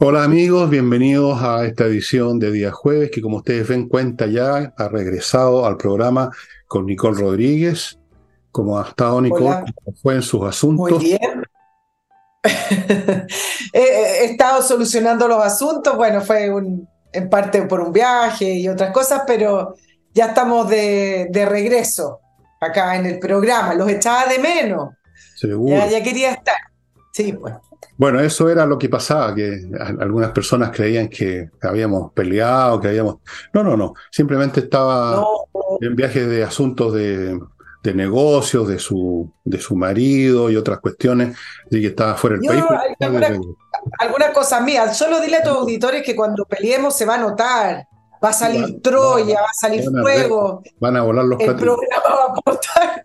Hola amigos, bienvenidos a esta edición de día jueves que como ustedes ven cuenta ya ha regresado al programa con Nicole Rodríguez. ¿Cómo ha estado Nicole? ¿Cómo fue en sus asuntos? Muy bien. He estado solucionando los asuntos, bueno, fue un, en parte por un viaje y otras cosas, pero ya estamos de, de regreso acá en el programa. Los echaba de menos. Seguro. Ya, ya quería estar. Sí, pues. Bueno, eso era lo que pasaba, que algunas personas creían que habíamos peleado, que habíamos... No, no, no, simplemente estaba No, en viaje de asuntos de, de negocios, de su, de su marido y otras cuestiones, y que estaba fuera del Yo, país. hay alguna- alguna cosa mía. Solo dile a tus auditores que cuando peleemos se va a notar. Va a salir Troya, va a salir van a fuego. Van a volar los El platillos. programa va a aportar.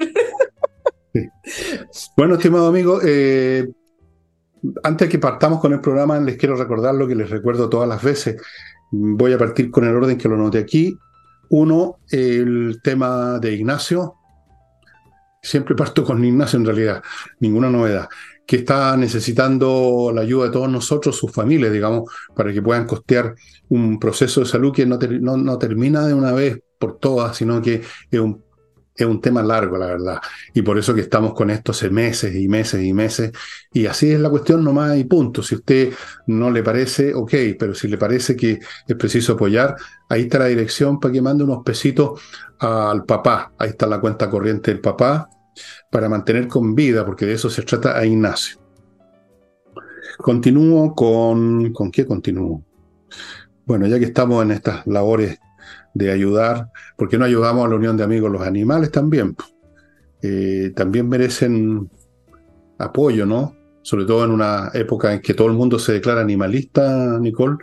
Bueno, estimado amigo, eh, antes que partamos con el programa, les quiero recordar lo que les recuerdo todas las veces. Voy a partir con el orden que lo noté aquí. Uno, el tema de Ignacio. Siempre parto con Ignacio en realidad, ninguna novedad. Que está necesitando la ayuda de todos nosotros, sus familias, digamos, para que puedan costear un proceso de salud que no, ter- no- no termina de una vez por todas, sino que es un, es un tema largo, la verdad. Y por eso que estamos con esto hace meses y meses y meses. Y así es la cuestión nomás y punto. Si a usted no le parece, ok, pero si le parece que es preciso apoyar, ahí está la dirección para que mande unos pesitos al papá. Ahí está la cuenta corriente del papá para mantener con vida, porque de eso se trata a Ignacio. Continúo con... ¿Con qué continúo? Bueno, ya que estamos en estas labores de ayudar, ¿por qué no ayudamos a la Unión de Amigos los Animales también? Eh, también merecen apoyo, ¿no? Sobre todo en una época en que todo el mundo se declara animalista, Nicole,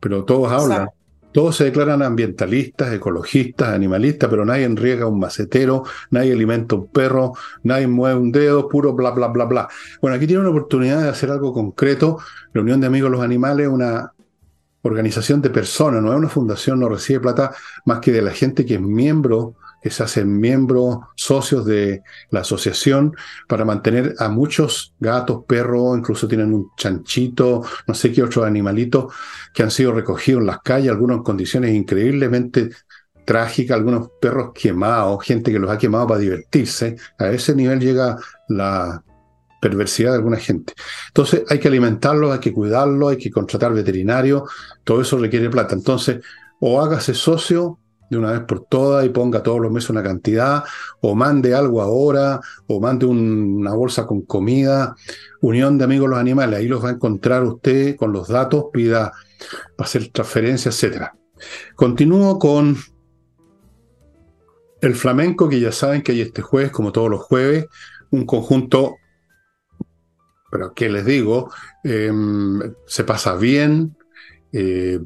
pero todos hablan. Todos se declaran ambientalistas, ecologistas, animalistas, pero nadie riega un macetero, nadie alimenta un perro, nadie mueve un dedo, puro bla, bla, bla, bla. Bueno, aquí tiene una oportunidad de hacer algo concreto. La Unión de Amigos de los Animales es una organización de personas, no es una fundación, no recibe plata más que de la gente que es miembro, que se hacen miembros, socios de la asociación, para mantener a muchos gatos, perros, incluso tienen un chanchito, no sé qué otros animalitos que han sido recogidos en las calles, algunos en condiciones increíblemente trágicas, algunos perros quemados, gente que los ha quemado para divertirse. A ese nivel llega la perversidad de alguna gente. Entonces hay que alimentarlos, hay que cuidarlos, hay que contratar veterinarios, todo eso requiere plata. Entonces, o hágase socio de una vez por todas y ponga todos los meses una cantidad, o mande algo ahora, o mande un- una bolsa con comida. Unión de Amigos los Animales, ahí los va a encontrar usted con los datos, pida para hacer transferencias, etcétera. Continúo con el flamenco, que ya saben que hay este jueves, como todos los jueves, un conjunto, pero ¿qué les digo? Em, se pasa bien, eh,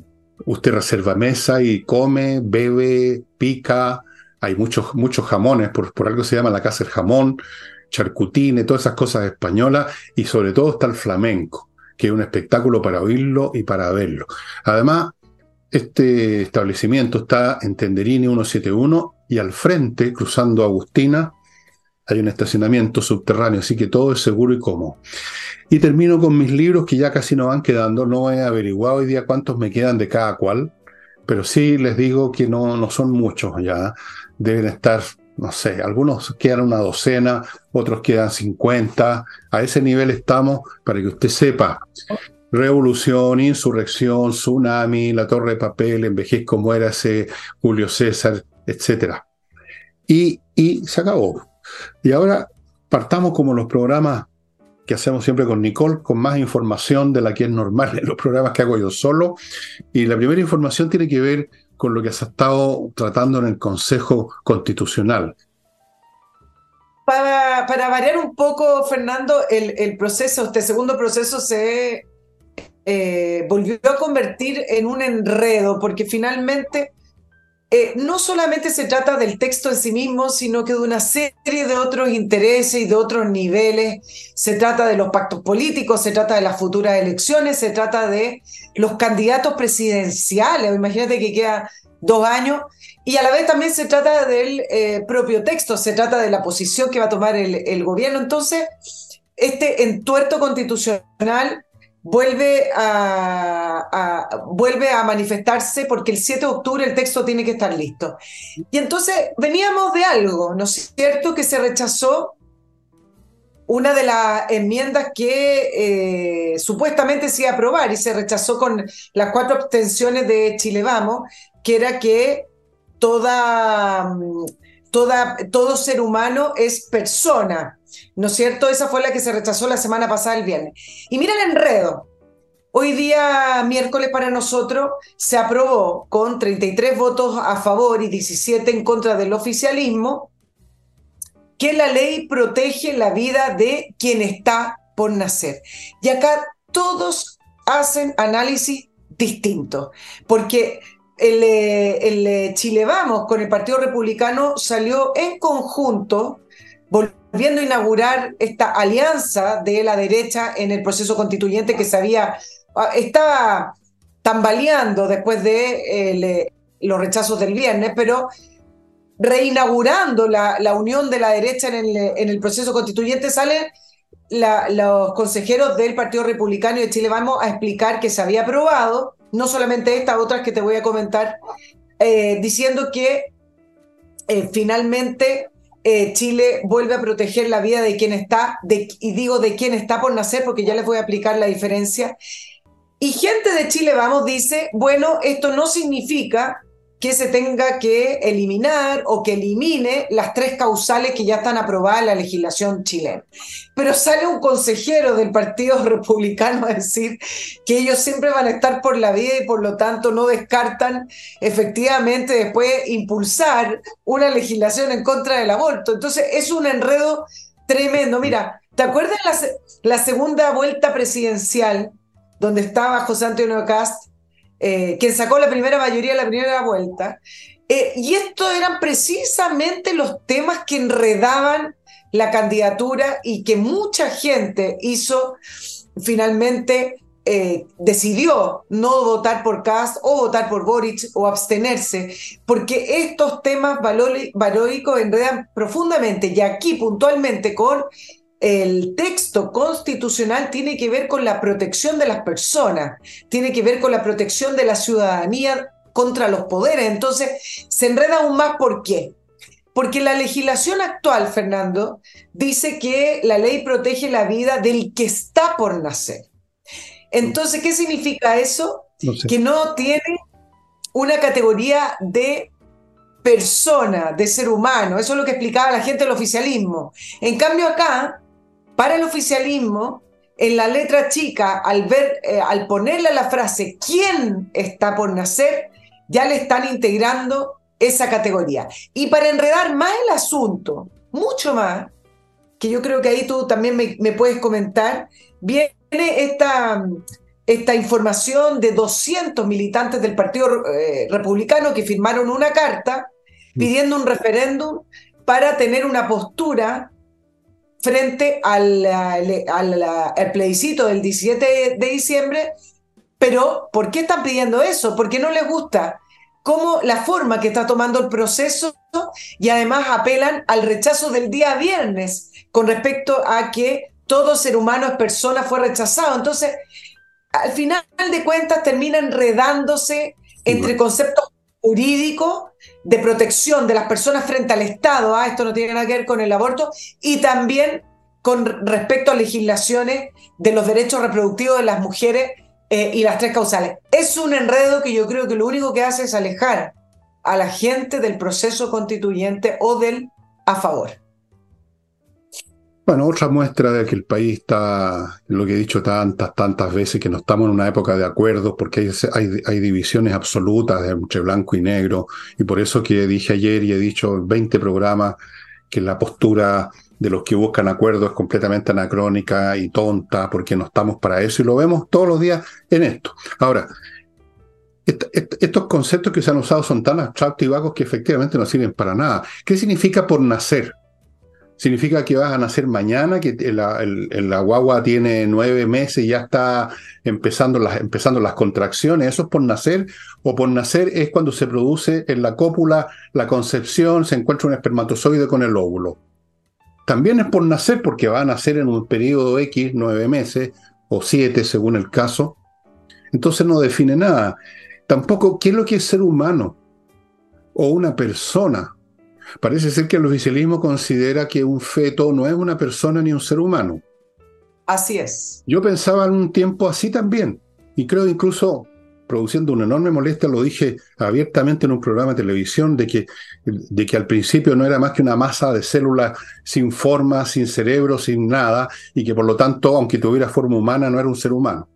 usted reserva mesa y come, bebe, pica, hay muchos, muchos jamones, por, por algo se llama la casa del jamón, charcutine, todas esas cosas españolas, y sobre todo está el flamenco, que es un espectáculo para oírlo y para verlo. Además, este establecimiento está en Tenderini 171 y al frente, cruzando Agustina, hay un estacionamiento subterráneo, así que todo es seguro y cómodo. Y termino con mis libros que ya casi no van quedando. No he averiguado hoy día cuántos me quedan de cada cual, pero sí les digo que no, no son muchos ya. Deben estar, no sé, algunos quedan una docena, otros quedan 50. A ese nivel estamos para que usted sepa. Revolución, insurrección, tsunami, la torre de papel, envejezco, muérase, Julio César, etcétera. Y, y se acabó. Y ahora partamos como los programas que hacemos siempre con Nicole, con más información de la que es normal en los programas que hago yo solo. Y la primera información tiene que ver con lo que se estado tratando en el Consejo Constitucional. Para, para variar un poco, Fernando, el, el proceso, este segundo proceso se eh, volvió a convertir en un enredo, porque finalmente eh, no solamente se trata del texto en sí mismo, sino que de una serie de otros intereses y de otros niveles. Se trata de los pactos políticos, se trata de las futuras elecciones, se trata de los candidatos presidenciales. Imagínate que queda dos años. Y a la vez también se trata del eh, propio texto, se trata de la posición que va a tomar el, el gobierno. Entonces, este entuerto constitucional vuelve a, vuelve a manifestarse porque el 7 de octubre el texto tiene que estar listo. Y entonces veníamos de algo, ¿no es cierto?, que se rechazó una de las enmiendas que eh, supuestamente se iba a aprobar y se rechazó con las cuatro abstenciones de Chile Vamos, que era que toda, toda, todo ser humano es persona ¿no es cierto? Esa fue la que se rechazó la semana pasada, el viernes. Y mira el enredo. Hoy día, miércoles para nosotros, se aprobó con 33 votos a favor y 17 en contra del oficialismo que la ley protege la vida de quien está por nacer. Y acá todos hacen análisis distintos, porque el, eh, el eh, Chile Vamos con el Partido Republicano salió en conjunto a inaugurar esta alianza de la derecha en el proceso constituyente que se había, ah, estaba tambaleando después de eh, los rechazos del viernes, pero reinaugurando la, la unión de la derecha en el, en el proceso constituyente salen los consejeros del Partido Republicano y de Chile Vamos a explicar que se había aprobado, no solamente esta, otras que te voy a comentar, eh, diciendo que eh, finalmente eh, Chile vuelve a proteger la vida de quien está, y digo de quien está por nacer porque ya les voy a aplicar la diferencia. Y gente de Chile, vamos, dice, bueno, esto no significa que se tenga que eliminar o que elimine las tres causales que ya están aprobadas en la legislación chilena. Pero sale un consejero del Partido Republicano a decir que ellos siempre van a estar por la vida y por lo tanto no descartan efectivamente después impulsar una legislación en contra del aborto. Entonces es un enredo tremendo. Mira, ¿te acuerdas la, la segunda vuelta presidencial donde estaba José Antonio Cast? Eh, quien sacó la primera mayoría de la primera vuelta. Eh, y estos eran precisamente los temas que enredaban la candidatura y que mucha gente hizo finalmente eh, decidió no votar por Kass o votar por Boric o abstenerse, porque estos temas valóricos enredan profundamente y aquí puntualmente con el texto constitucional tiene que ver con la protección de las personas, tiene que ver con la protección de la ciudadanía contra los poderes. Entonces, se enreda aún más. ¿Por qué? Porque la legislación actual, Fernando, dice que la ley protege la vida del que está por nacer. Entonces, ¿qué significa eso? Que no tiene una categoría de persona, de ser humano. Eso es lo que explicaba la gente del oficialismo. En cambio, acá para el oficialismo, en la letra chica, al, ver, eh, al ponerle la frase ¿quién está por nacer? ya le están integrando esa categoría. Y para enredar más el asunto, mucho más, que yo creo que ahí tú también me, puedes comentar, viene esta, esta información de 200 militantes del Partido eh, Republicano que firmaron una carta mm. pidiendo un referéndum para tener una postura frente al, al, plebiscito del 17 de diciembre, pero ¿por qué están pidiendo eso? Porque no les gusta cómo la forma que está tomando el proceso y además apelan al rechazo del día viernes con respecto a que todo ser humano es persona fue rechazado. Entonces, al final de cuentas termina enredándose entre conceptos jurídicos de protección de las personas frente al Estado, ah, esto no tiene nada que ver con el aborto, y también con respecto a legislaciones de los derechos reproductivos de las mujeres eh, y las tres causales. Es un enredo que yo creo que lo único que hace es alejar a la gente del proceso constituyente o del a favor. Bueno, otra muestra de que el país está, lo que he dicho tantas, tantas veces, que no estamos en una época de acuerdos, porque hay, hay, divisiones absolutas entre blanco y negro, y por eso que dije ayer y he dicho 20 programas que la postura de los que buscan acuerdos es completamente anacrónica y tonta, porque no estamos para eso, y lo vemos todos los días en esto. Ahora, estos conceptos que se han usado son tan abstractos y vagos que efectivamente no sirven para nada. ¿Qué significa por nacer? Significa que vas a nacer mañana, que la, guagua tiene nueve meses y ya está empezando las, empezando las contracciones. ¿Eso es por nacer? ¿O por nacer es cuando se produce en la cópula la concepción, se encuentra un espermatozoide con el óvulo? También es por nacer porque va a nacer en un periodo X, nueve meses, o siete según el caso. Entonces no define nada. Tampoco qué es lo que es ser humano o una persona. Parece ser que el oficialismo considera que un feto no es una persona ni un ser humano. Así es. Yo pensaba en un tiempo así también. Y creo incluso produciendo una enorme molestia, lo dije abiertamente en un programa de televisión, de que, de que al principio no era más que una masa de células sin forma, sin cerebro, sin nada, y que por lo tanto, aunque tuviera forma humana, no era un ser humano.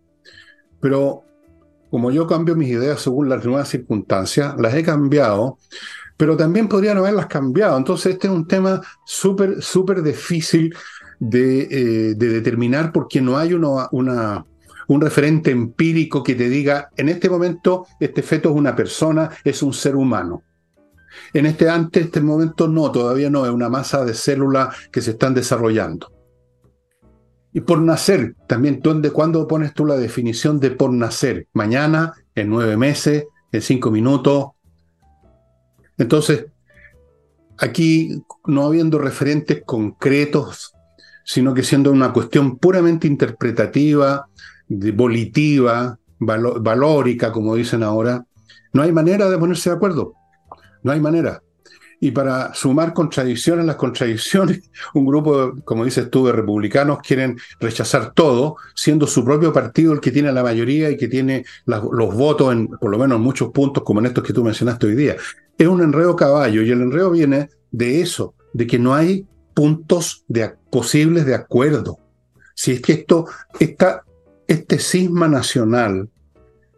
Pero como yo cambio mis ideas según las nuevas circunstancias, las he cambiado, pero también podrían haberlas cambiado. Entonces este es un tema súper, súper difícil de, eh, de, determinar porque no hay un referente empírico que te diga, en este momento este feto es una persona, es un ser humano. En este antes, este momento no, todavía no, es una masa de células que se están desarrollando. Y por nacer, también, ¿dónde, ¿cuándo pones tú la definición de por nacer? Mañana, en nueve meses, en cinco minutos. Entonces, aquí no habiendo referentes concretos, sino que siendo una cuestión puramente interpretativa, volitiva, valórica, como dicen ahora, no hay manera de ponerse de acuerdo. No hay manera. Y para sumar contradicciones, las contradicciones, un grupo, como dices tú, de republicanos quieren rechazar todo, siendo su propio partido el que tiene la mayoría y que tiene los votos en, por lo menos en muchos puntos, como en estos que tú mencionaste hoy día. Es un enredo caballo y el enredo viene de eso, de que no hay puntos de, posibles de acuerdo. Si es que esto está este cisma nacional,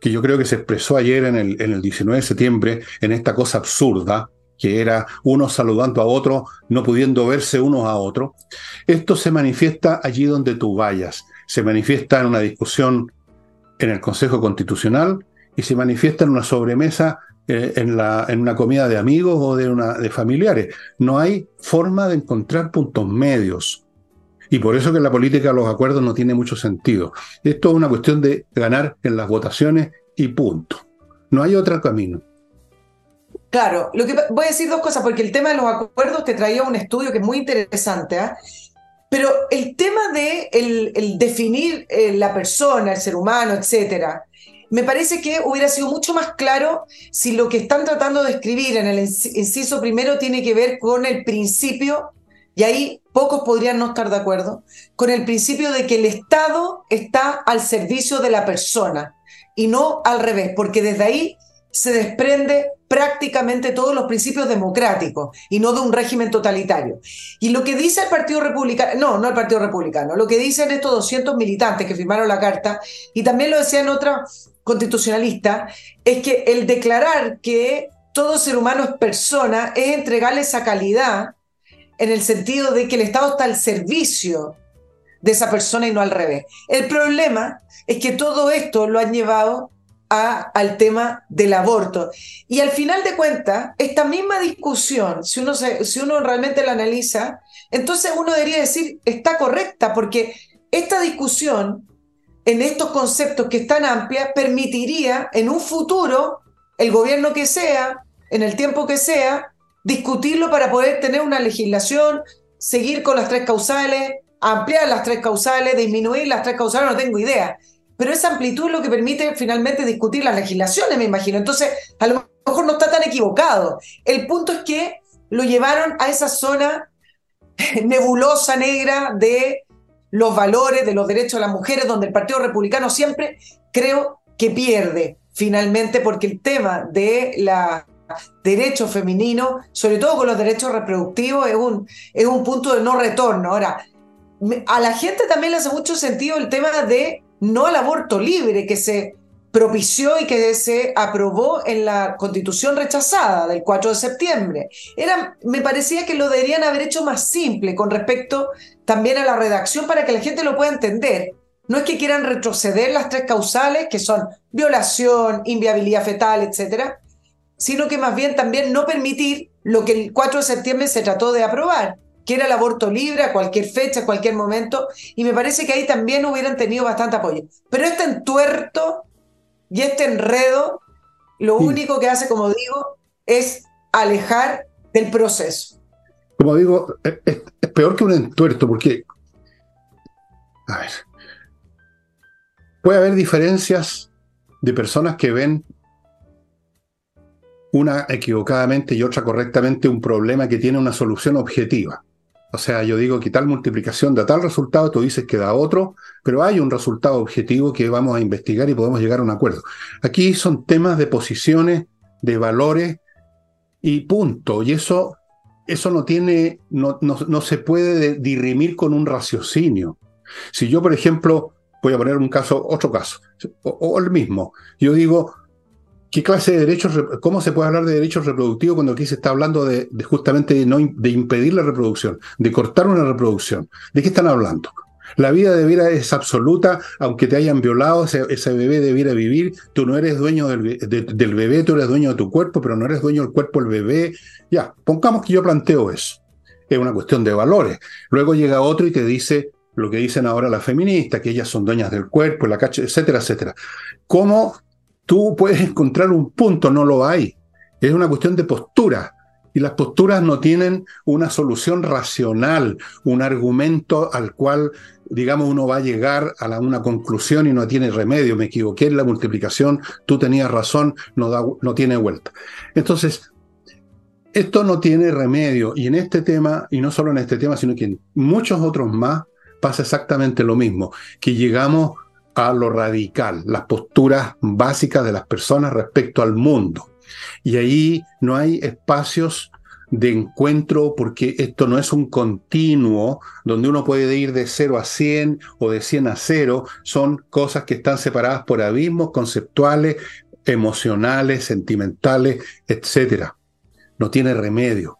que yo creo que se expresó ayer en el, en el 19 de septiembre, en esta cosa absurda, que era uno saludando a otro, no pudiendo verse unos a otros, esto se manifiesta allí donde tú vayas, se manifiesta en una discusión en el Consejo Constitucional y se manifiesta en una sobremesa eh, en, una comida de amigos o de, de familiares. No hay forma de encontrar puntos medios. Y por eso que en la política los acuerdos no tiene mucho sentido. Esto es una cuestión de ganar en las votaciones y punto. No hay otro camino. Claro, lo que voy a decir dos cosas, porque el tema de los acuerdos te traía un estudio que es muy interesante, ¿eh? pero el tema de el, definir eh, la persona, el ser humano, etcétera, me parece que hubiera sido mucho más claro si lo que están tratando de escribir en el inciso primero tiene que ver con el principio y ahí pocos podrían no estar de acuerdo, con el principio de que el Estado está al servicio de la persona y no al revés, porque desde ahí se desprende prácticamente todos los principios democráticos y no de un régimen totalitario. Y lo que dice el Partido Republicano, no, no el Partido Republicano, lo que dicen estos 200 militantes que firmaron la carta, y también lo decían otros constitucionalistas, es que el declarar que todo ser humano es persona es entregarle esa calidad en el sentido de que el Estado está al servicio de esa persona y no al revés. El problema es que todo esto lo han llevado al tema del aborto. Y al final de cuentas, esta misma discusión, si uno, si uno realmente la analiza, entonces uno debería decir, está correcta, porque esta discusión en estos conceptos que es tan amplia permitiría en un futuro, el gobierno que sea, en el tiempo que sea, discutirlo para poder tener una legislación, seguir con las tres causales, ampliar las tres causales, disminuir las tres causales, no tengo idea. Pero esa amplitud es lo que permite finalmente discutir las legislaciones, me imagino. Entonces, a lo mejor no está tan equivocado. El punto es que lo llevaron a esa zona nebulosa, negra de los valores, de los derechos de las mujeres, donde el Partido Republicano siempre creo que pierde finalmente porque el tema de la derechos femeninos, sobre todo con los derechos reproductivos, es un, es un punto de no retorno. Ahora, a la gente también le hace mucho sentido el tema de no al aborto libre que se propició y que se aprobó en la constitución rechazada del 4 de septiembre. Era, me parecía que lo deberían haber hecho más simple con respecto también a la redacción para que la gente lo pueda entender. No es que quieran retroceder las tres causales, que son violación, inviabilidad fetal, etcétera, sino que más bien también no permitir lo que el 4 de septiembre se trató de aprobar, que era el aborto libre a cualquier fecha, a cualquier momento, y me parece que ahí también hubieran tenido bastante apoyo. Pero este entuerto y este enredo, lo único que hace, como digo, es alejar del proceso. Como digo, es, peor que un entuerto, porque, a ver, puede haber diferencias de personas que ven una equivocadamente y otra correctamente un problema que tiene una solución objetiva. O sea, yo digo que tal multiplicación da tal resultado, tú dices que da otro, pero hay un resultado objetivo que vamos a investigar y podemos llegar a un acuerdo. Aquí son temas de posiciones, de valores y punto. Y eso, eso no tiene, no, no, se puede dirimir con un raciocinio. Si yo, por ejemplo, voy a poner un caso, otro caso, o, o el mismo, yo digo, ¿Qué clase de derechos, cómo se puede hablar de derechos reproductivos cuando aquí se está hablando de, justamente de, no, impedir la reproducción, de cortar una reproducción? ¿De qué están hablando? La vida de vida es absoluta, aunque te hayan violado, ese, bebé debiera vivir, tú no eres dueño del, del, bebé, tú eres dueño de tu cuerpo, pero no eres dueño del cuerpo del bebé. Ya, pongamos que yo planteo eso. Es una cuestión de valores. Luego llega otro y te dice lo que dicen ahora las feministas, que ellas son dueñas del cuerpo, la cacha, etcétera, etcétera. ¿Cómo tú puedes encontrar un punto, no lo hay. Es una cuestión de postura. Y las posturas no tienen una solución racional, un argumento al cual, digamos, uno va a llegar a una conclusión y no tiene remedio. Me equivoqué en la multiplicación, tú tenías razón, no, no tiene vuelta. Entonces, esto no tiene remedio. Y en este tema, y no solo en este tema, sino que en muchos otros más, pasa exactamente lo mismo, que llegamos a lo radical, las posturas básicas de las personas respecto al mundo. Y ahí no hay espacios de encuentro porque esto no es un continuo donde uno puede ir de 0 a 100 o de 100 a 0, son cosas que están separadas por abismos conceptuales, emocionales, sentimentales, etc. No tiene remedio.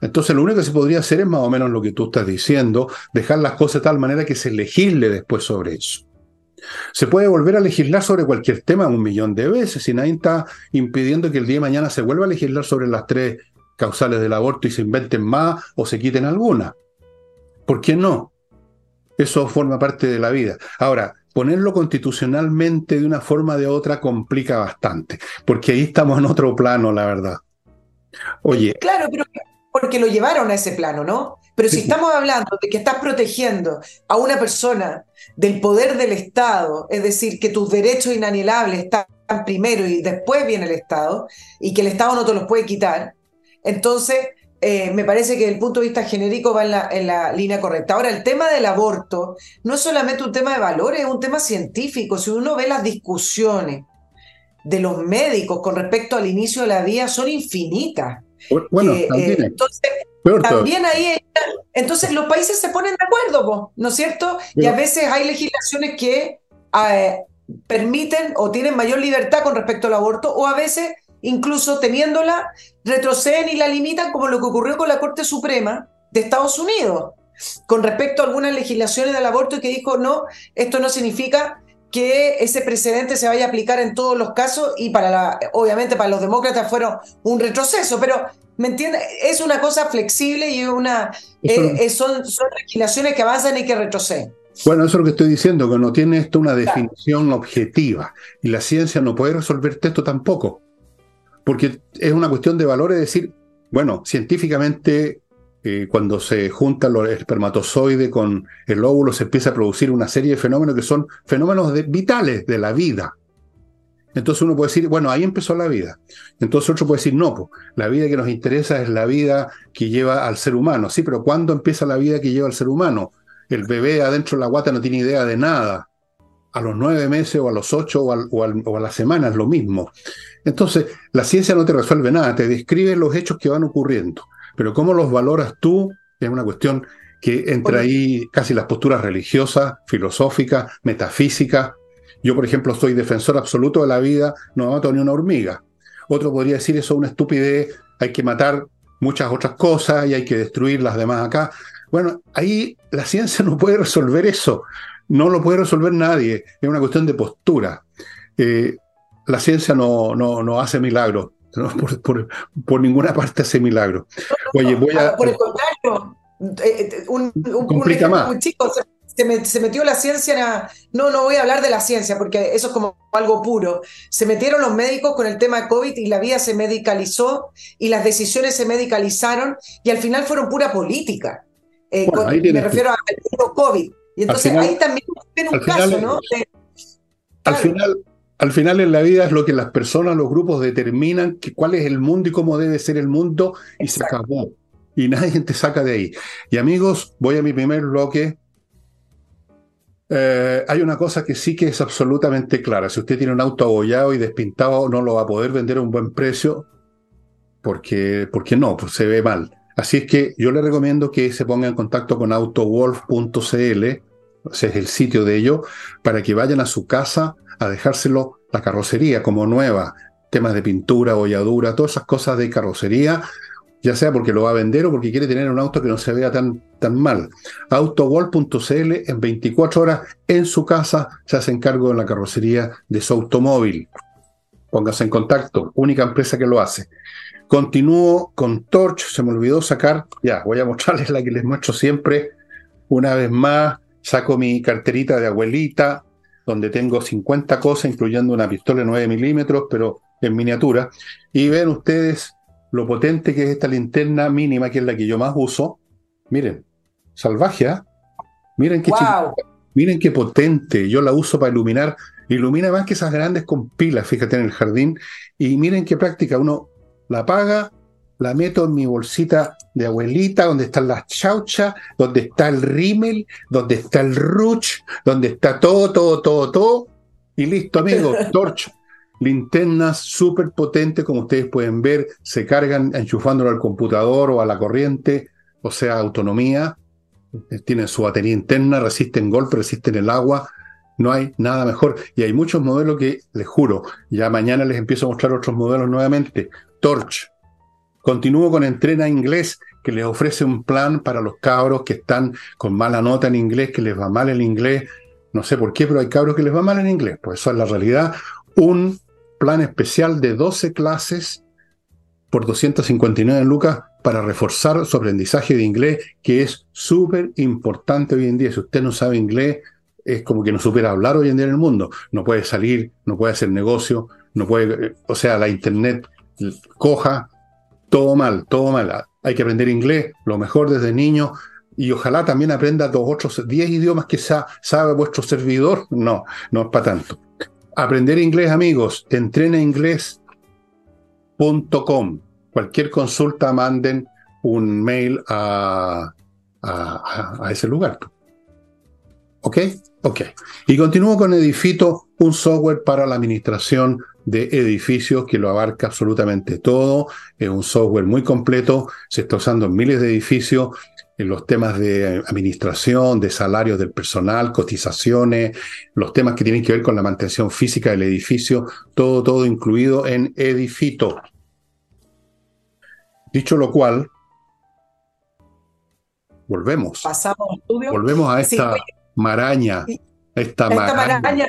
Entonces lo único que se podría hacer es más o menos lo que tú estás diciendo, dejar las cosas de tal manera que se legisle después sobre eso. Se puede volver a legislar sobre cualquier tema un millón de veces y nadie está impidiendo que el día de mañana se vuelva a legislar sobre las tres causales del aborto y se inventen más o se quiten algunas. ¿Por qué no? Eso forma parte de la vida. Ahora, ponerlo constitucionalmente de una forma o de otra complica bastante, porque ahí estamos en otro plano, la verdad. Oye. Claro, pero porque lo llevaron a ese plano, ¿no? Pero si estamos hablando de que estás protegiendo a una persona del poder del Estado, es decir, que tus derechos inanielables están primero y después viene el Estado, y que el Estado no te los puede quitar, entonces eh, me parece que el punto de vista genérico va en la, en la, línea correcta. Ahora, el tema del aborto no es solamente un tema de valores, es un tema científico. Si uno ve las discusiones de los médicos con respecto al inicio de la vida, son infinitas. Bueno, eh, también. Eh, entonces, también ahí, entonces los países se ponen de acuerdo, ¿no es cierto? Y a veces hay legislaciones que eh, permiten o tienen mayor libertad con respecto al aborto, o a veces, incluso teniéndola, retroceden y la limitan, como lo que ocurrió con la Corte Suprema de Estados Unidos, con respecto a algunas legislaciones del aborto, y que dijo, no, esto no significa que ese precedente se vaya a aplicar en todos los casos y para la, obviamente para los demócratas fueron un retroceso, pero ¿me entiendes? Es una cosa flexible y una, eh, eh, son, son legislaciones que avanzan y que retroceden. Bueno, eso es lo que estoy diciendo, que no tiene esto una definición objetiva y la ciencia no puede resolver esto tampoco, porque es una cuestión de valores, decir, bueno, científicamente eh, cuando se juntan los espermatozoides con el óvulo, se empieza a producir una serie de fenómenos que son fenómenos vitales de la vida. Entonces uno puede decir, bueno, ahí empezó la vida. Entonces otro puede decir, no, pues, la vida que nos interesa es la vida que lleva al ser humano. Sí, pero ¿cuándo empieza la vida que lleva al ser humano? El bebé adentro de la guata no tiene idea de nada. A los nueve meses o a los ocho o, o a la semana es lo mismo. Entonces, la ciencia no te resuelve nada, te describe los hechos que van ocurriendo. Pero cómo los valoras tú es una cuestión que entra ahí casi las posturas religiosas, filosóficas, metafísicas. Yo, por ejemplo, soy defensor absoluto de la vida, no mato ni una hormiga. Otro podría decir eso es una estupidez, hay que matar muchas otras cosas y hay que destruir las demás acá. Bueno, ahí la ciencia no puede resolver eso, no lo puede resolver nadie, es una cuestión de postura. Eh, la ciencia no, no, no hace milagros, por, ninguna parte hace milagro. Oye, voy a. Por el contrario, eh, eh, un, un, chico se, metió la ciencia. no, no voy a hablar de la ciencia porque eso es como algo puro. Se metieron los médicos con el tema de COVID y la vida se medicalizó y las decisiones se medicalizaron y al final fueron pura política. Eh, me refiero al COVID. Y entonces ahí también tiene un caso, ¿no? Al final, al final en la vida es lo que las personas, los grupos determinan que, cuál es el mundo y cómo debe ser el mundo y se acabó. Y nadie te saca de ahí. Y amigos, voy a mi primer bloque. Eh, hay una cosa que sí que es absolutamente clara. Si usted tiene un auto abollado y despintado, no lo va a poder vender a un buen precio porque, porque no, pues se ve mal. Así es que yo le recomiendo que se ponga en contacto con autowolf.cl, ese es el sitio de ello, para que vayan a su casa a dejárselo la carrocería como nueva, temas de pintura, bolladura, todas esas cosas de carrocería, ya sea porque lo va a vender o porque quiere tener un auto que no se vea tan, tan mal. Autowall.cl en 24 horas en su casa se hace cargo de la carrocería de su automóvil. Póngase en contacto, única empresa que lo hace. Continúo con Torch, se me olvidó sacar, ya, voy a mostrarles la que les muestro siempre. Una vez más, saco mi carterita de abuelita, donde tengo 50 cosas, incluyendo una pistola de 9 milímetros, pero en miniatura. Y ven ustedes lo potente que es esta linterna mínima, que es la que yo más uso. Miren, salvaje, ¿ah? Miren qué miren qué potente. Yo la uso para iluminar. Ilumina más que esas grandes con pilas, fíjate en el jardín. Y miren qué práctica. Uno la apaga, la meto en mi bolsita de abuelita, donde están las chauchas, donde está el rímel, donde está el ruch, donde está todo, todo, todo, todo. Y listo, amigos, torch. Linternas súper potentes, como ustedes pueden ver, se cargan enchufándolo al computador o a la corriente, o sea, autonomía. Tienen su batería interna, resisten golpe, resisten el agua. No hay nada mejor. Y hay muchos modelos que, les juro, ya mañana les empiezo a mostrar otros modelos nuevamente. Torch, Continúo con Entrena Inglés, que les ofrece un plan para los cabros que están con mala nota en inglés, que les va mal el inglés. No sé por qué, pero hay cabros que les va mal en inglés. Pues eso es la realidad. Un plan especial de 12 clases por 259 lucas para reforzar su aprendizaje de inglés, que es súper importante hoy en día. Si usted no sabe inglés, es como que no supera hablar hoy en día en el mundo. No puede salir, no puede hacer negocio, no puede, o sea, la internet coja, todo mal, todo mal. Hay que aprender inglés, lo mejor desde niño, y ojalá también aprenda dos otros, diez idiomas que sabe vuestro servidor. No, no es para tanto. Aprender inglés, amigos, entrenainglés.com. Cualquier consulta, manden un mail a, a, ese lugar. ¿Ok? Ok. Y continúo con Edifito, un software para la administración de edificios que lo abarca absolutamente todo. Es un software muy completo, se está usando en miles de edificios en los temas de administración, de salarios del personal, cotizaciones, los temas que tienen que ver con la mantención física del edificio, todo, todo incluido en Edifito. Dicho lo cual, volvemos. Pasamos Volvemos a esta maraña. Esta, maraña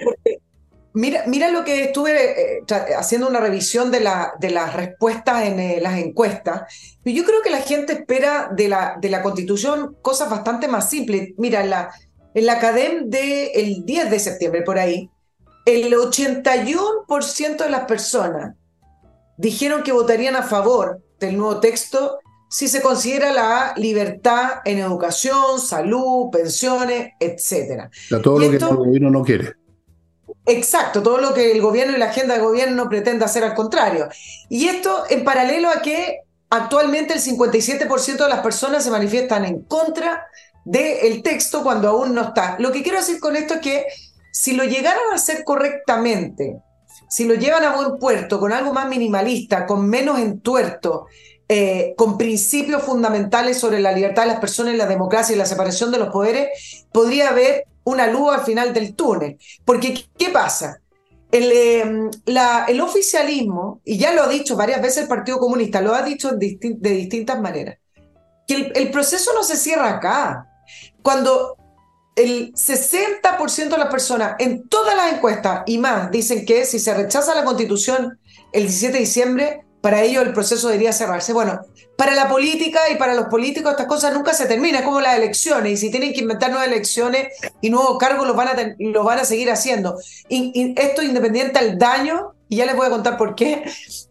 Mira, mira lo que estuve eh, haciendo una revisión de, la, de las respuestas en eh, las encuestas. Y yo creo que la gente espera de la, de la constitución cosas bastante más simples. Mira, en la, en la CADEM del 10 de septiembre, por ahí, el 81% de las personas dijeron que votarían a favor del nuevo texto si se considera la libertad en educación, salud, pensiones, etc. todo lo que el gobierno no quiere. Exacto, todo lo que el gobierno y la agenda de gobierno pretende hacer al contrario. Y esto en paralelo a que actualmente el 57% de las personas se manifiestan en contra del texto cuando aún no está. Lo que quiero decir con esto es que si lo llegaran a hacer correctamente, si lo llevan a buen puerto, con algo más minimalista, con menos entuerto, eh, con principios fundamentales sobre la libertad de las personas, la democracia y la separación de los poderes, podría haber una luz al final del túnel. Porque, ¿qué pasa? El, em, el oficialismo, y ya lo ha dicho varias veces el Partido Comunista, lo ha dicho de distintas maneras, que el, proceso no se cierra acá. Cuando el 60% de las personas en todas las encuestas y más dicen que si se rechaza la constitución el 17 de diciembre, para ello el proceso debería cerrarse. Bueno, para la política y para los políticos estas cosas nunca se terminan, es como las elecciones, y si tienen que inventar nuevas elecciones y nuevos cargos, los van a, los van a seguir haciendo. Esto independiente del daño, y ya les voy a contar por qué,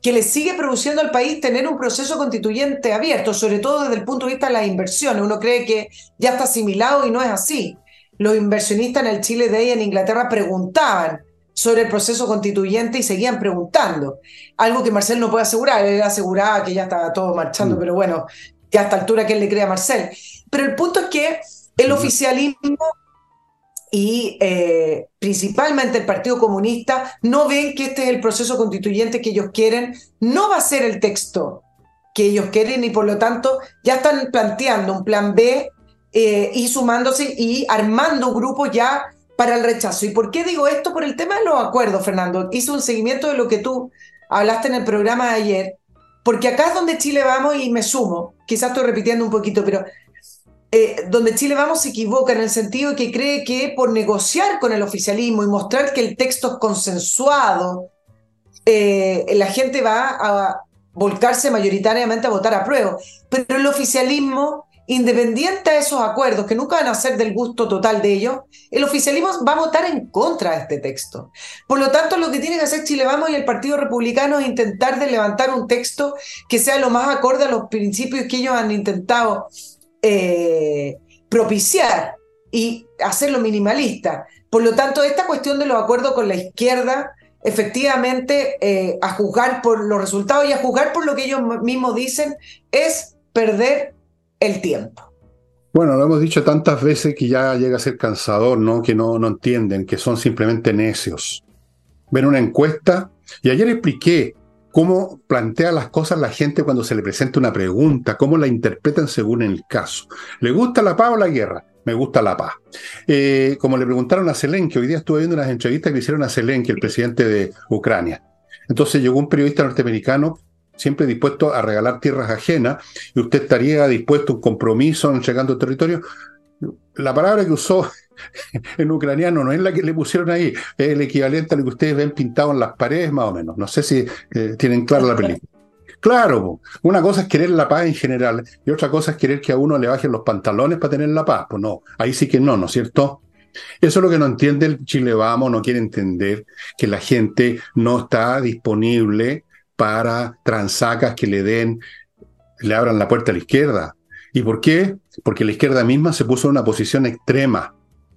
que le sigue produciendo al país tener un proceso constituyente abierto, sobre todo desde el punto de vista de las inversiones. Uno cree que ya está asimilado y no es así. Los inversionistas en el Chile de y en Inglaterra preguntaban, sobre el proceso constituyente y seguían preguntando. Algo que Marcel no puede asegurar. Él aseguraba que ya estaba todo marchando, mm. pero bueno, que a esta altura que él le cree a Marcel. Pero el punto es que el oficialismo y eh, principalmente el Partido Comunista no ven que este es el proceso constituyente que ellos quieren, no va a ser el texto que ellos quieren y por lo tanto ya están planteando un plan B eh, y sumándose y armando grupos ya para el rechazo. ¿Y por qué digo esto? Por el tema de los acuerdos, Fernando. Hice un seguimiento de lo que tú hablaste en el programa de ayer, porque acá es donde Chile vamos y me sumo, quizás estoy repitiendo un poquito, pero eh, donde Chile vamos se equivoca en el sentido de que cree que por negociar con el oficialismo y mostrar que el texto es consensuado, eh, la gente va a volcarse mayoritariamente a votar a prueba. Pero el oficialismo, independiente de esos acuerdos, que nunca van a ser del gusto total de ellos, el oficialismo va a votar en contra de este texto. Por lo tanto, lo que tiene que hacer Chile Vamos y el Partido Republicano es intentar de levantar un texto que sea lo más acorde a los principios que ellos han intentado eh, propiciar y hacerlo minimalista. Por lo tanto, esta cuestión de los acuerdos con la izquierda, efectivamente, eh, a juzgar por los resultados y a juzgar por lo que ellos mismos dicen, es perder el tiempo. Bueno, lo hemos dicho tantas veces que ya llega a ser cansador, ¿no? Que no, no entienden, que son simplemente necios. Ven una encuesta, y ayer expliqué cómo plantea las cosas la gente cuando se le presenta una pregunta, cómo la interpretan según el caso. ¿Le gusta la paz o la guerra? Me gusta la paz. Eh, como le preguntaron a Zelensky, hoy día estuve viendo unas entrevistas que le hicieron a Zelensky, el presidente de Ucrania. Entonces llegó un periodista norteamericano siempre dispuesto a regalar tierras ajenas, y usted estaría dispuesto a un compromiso en llegando territorio. La palabra que usó en ucraniano no es la que le pusieron ahí, es el equivalente a lo que ustedes ven pintado en las paredes, más o menos. No sé si eh, tienen claro la película. Claro, una cosa es querer la paz en general y otra cosa es querer que a uno le bajen los pantalones para tener la paz. Pues no, ahí sí que no, ¿no es cierto? Eso es lo que no entiende el Chile Vamos, no quiere entender que la gente no está disponible para transacas que le den, le abran la puerta a la izquierda. ¿Y por qué? Porque la izquierda misma se puso en una posición extrema.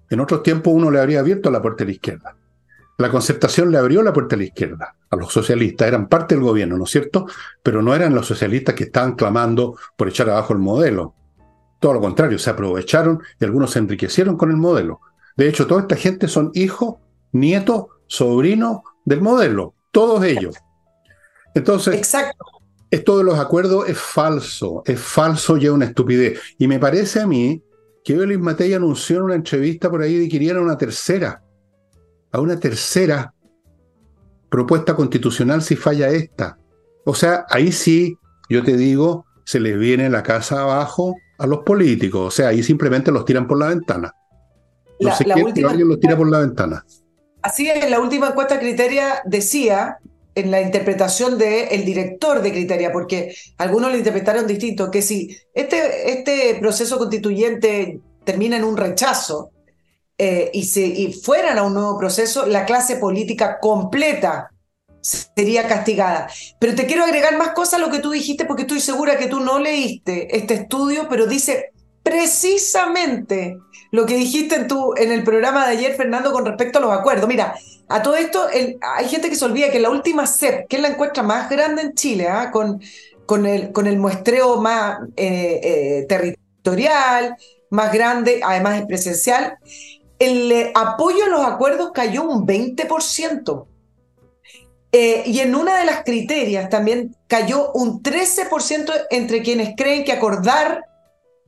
En otros tiempos uno le habría abierto la puerta a la izquierda. La concertación le abrió la puerta a la izquierda, a los socialistas, eran parte del gobierno, ¿no es cierto? Pero no eran los socialistas que estaban clamando por echar abajo el modelo. Todo lo contrario, se aprovecharon y algunos se enriquecieron con el modelo. De hecho, toda esta gente son hijos, nietos, sobrinos del modelo, todos ellos. Entonces, Exacto. esto de los acuerdos es falso, es falso y es una estupidez. Y me parece a mí que Luis Matei anunció en una entrevista por ahí de que irían a una tercera, a una tercera propuesta constitucional si falla esta. O sea, ahí sí, yo te digo, se les viene la casa abajo a los políticos. O sea, ahí simplemente los tiran por la ventana. No la, sé última, alguien los tira por la ventana. Así es, la última encuesta criteria decía en la interpretación del director de Criteria, porque algunos lo interpretaron distinto, que si este, este proceso constituyente termina en un rechazo eh, y, se, y fueran a un nuevo proceso, la clase política completa sería castigada. Pero te quiero agregar más cosas a lo que tú dijiste, porque estoy segura que tú no leíste este estudio, pero dice precisamente lo que dijiste en, tu, en el programa de ayer, Fernando, con respecto a los acuerdos. Mira, a todo esto, hay gente que se olvida que la última CEP, que es la encuesta más grande en Chile, ¿ah? con, con, el, con el muestreo más eh, eh, territorial, más grande, además es presencial, el eh, apoyo a los acuerdos cayó un 20%. y en una de las criterias también cayó un 13% entre quienes creen que acordar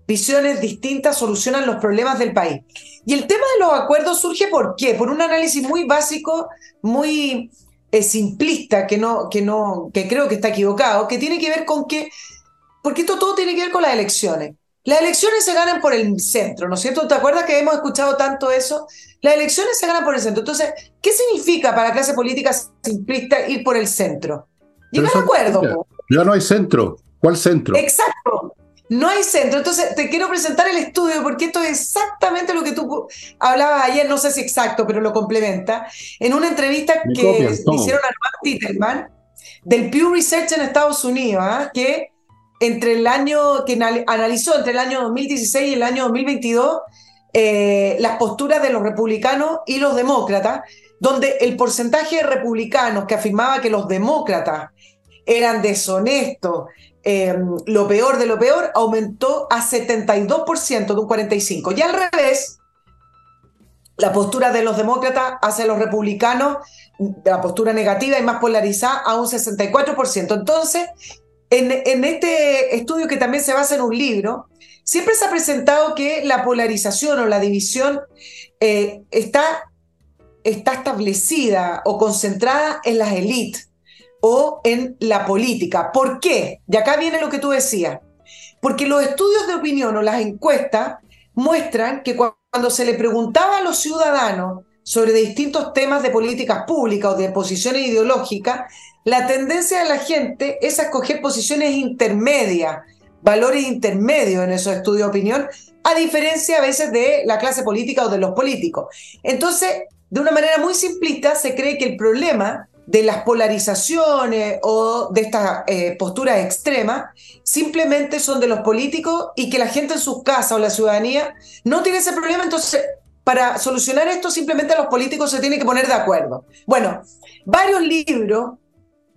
visiones distintas solucionan los problemas del país. Y el tema de los acuerdos surge por qué? Por un análisis muy básico, muy eh, simplista, que, no, que, no, que creo que está equivocado, que tiene que ver con que, porque esto todo tiene que ver con las elecciones. Las elecciones se ganan por el centro, ¿no es cierto? ¿Te acuerdas que hemos escuchado tanto eso? Las elecciones se ganan por el centro. Entonces, ¿qué significa para la clase política simplista ir por el centro? Llegar a acuerdo. Ya no hay centro. ¿Cuál centro? Exacto. No hay centro. Entonces, te quiero presentar el estudio porque esto es exactamente lo que tú hablabas ayer, no sé si exacto, pero lo complementa. En una entrevista que hicieron a Mark Titelman del Pew Research en Estados Unidos, ¿ah? que entre el año que analizó entre el año 2016 y el año 2022 eh, las posturas de los republicanos y los demócratas, donde el porcentaje de republicanos que afirmaba que los demócratas eran deshonestos, em, lo peor de lo peor, aumentó a 72% de un 45%. Y al revés, la postura de los demócratas hacia los republicanos, la postura negativa y más polarizada, a un 64%. Entonces, en, en este estudio que también se basa en un libro, siempre se ha presentado que la polarización o la división eh, está, está establecida o concentrada en las élites o en la política. ¿Por qué? Y acá viene lo que tú decías. Porque los estudios de opinión o las encuestas muestran que cuando se le preguntaba a los ciudadanos sobre distintos temas de políticas públicas o de posiciones ideológicas, la tendencia de la gente es a escoger posiciones intermedias, valores intermedios en esos estudios de opinión, a diferencia a veces de la clase política o de los políticos. Entonces, de una manera muy simplista, se cree que el problema de las polarizaciones o de estas eh, posturas extremas simplemente son de los políticos y que la gente en sus casas o la ciudadanía no tiene ese problema, entonces para solucionar esto simplemente los políticos se tienen que poner de acuerdo. Bueno, varios libros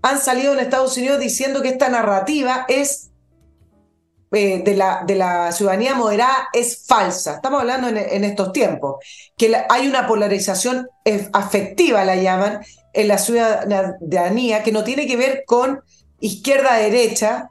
han salido en Estados Unidos diciendo que esta narrativa es eh, de, la, de, la, ciudadanía moderada es falsa. Estamos hablando en, estos tiempos, que hay una polarización afectiva, la llaman, en la ciudadanía, que no tiene que ver con izquierda-derecha,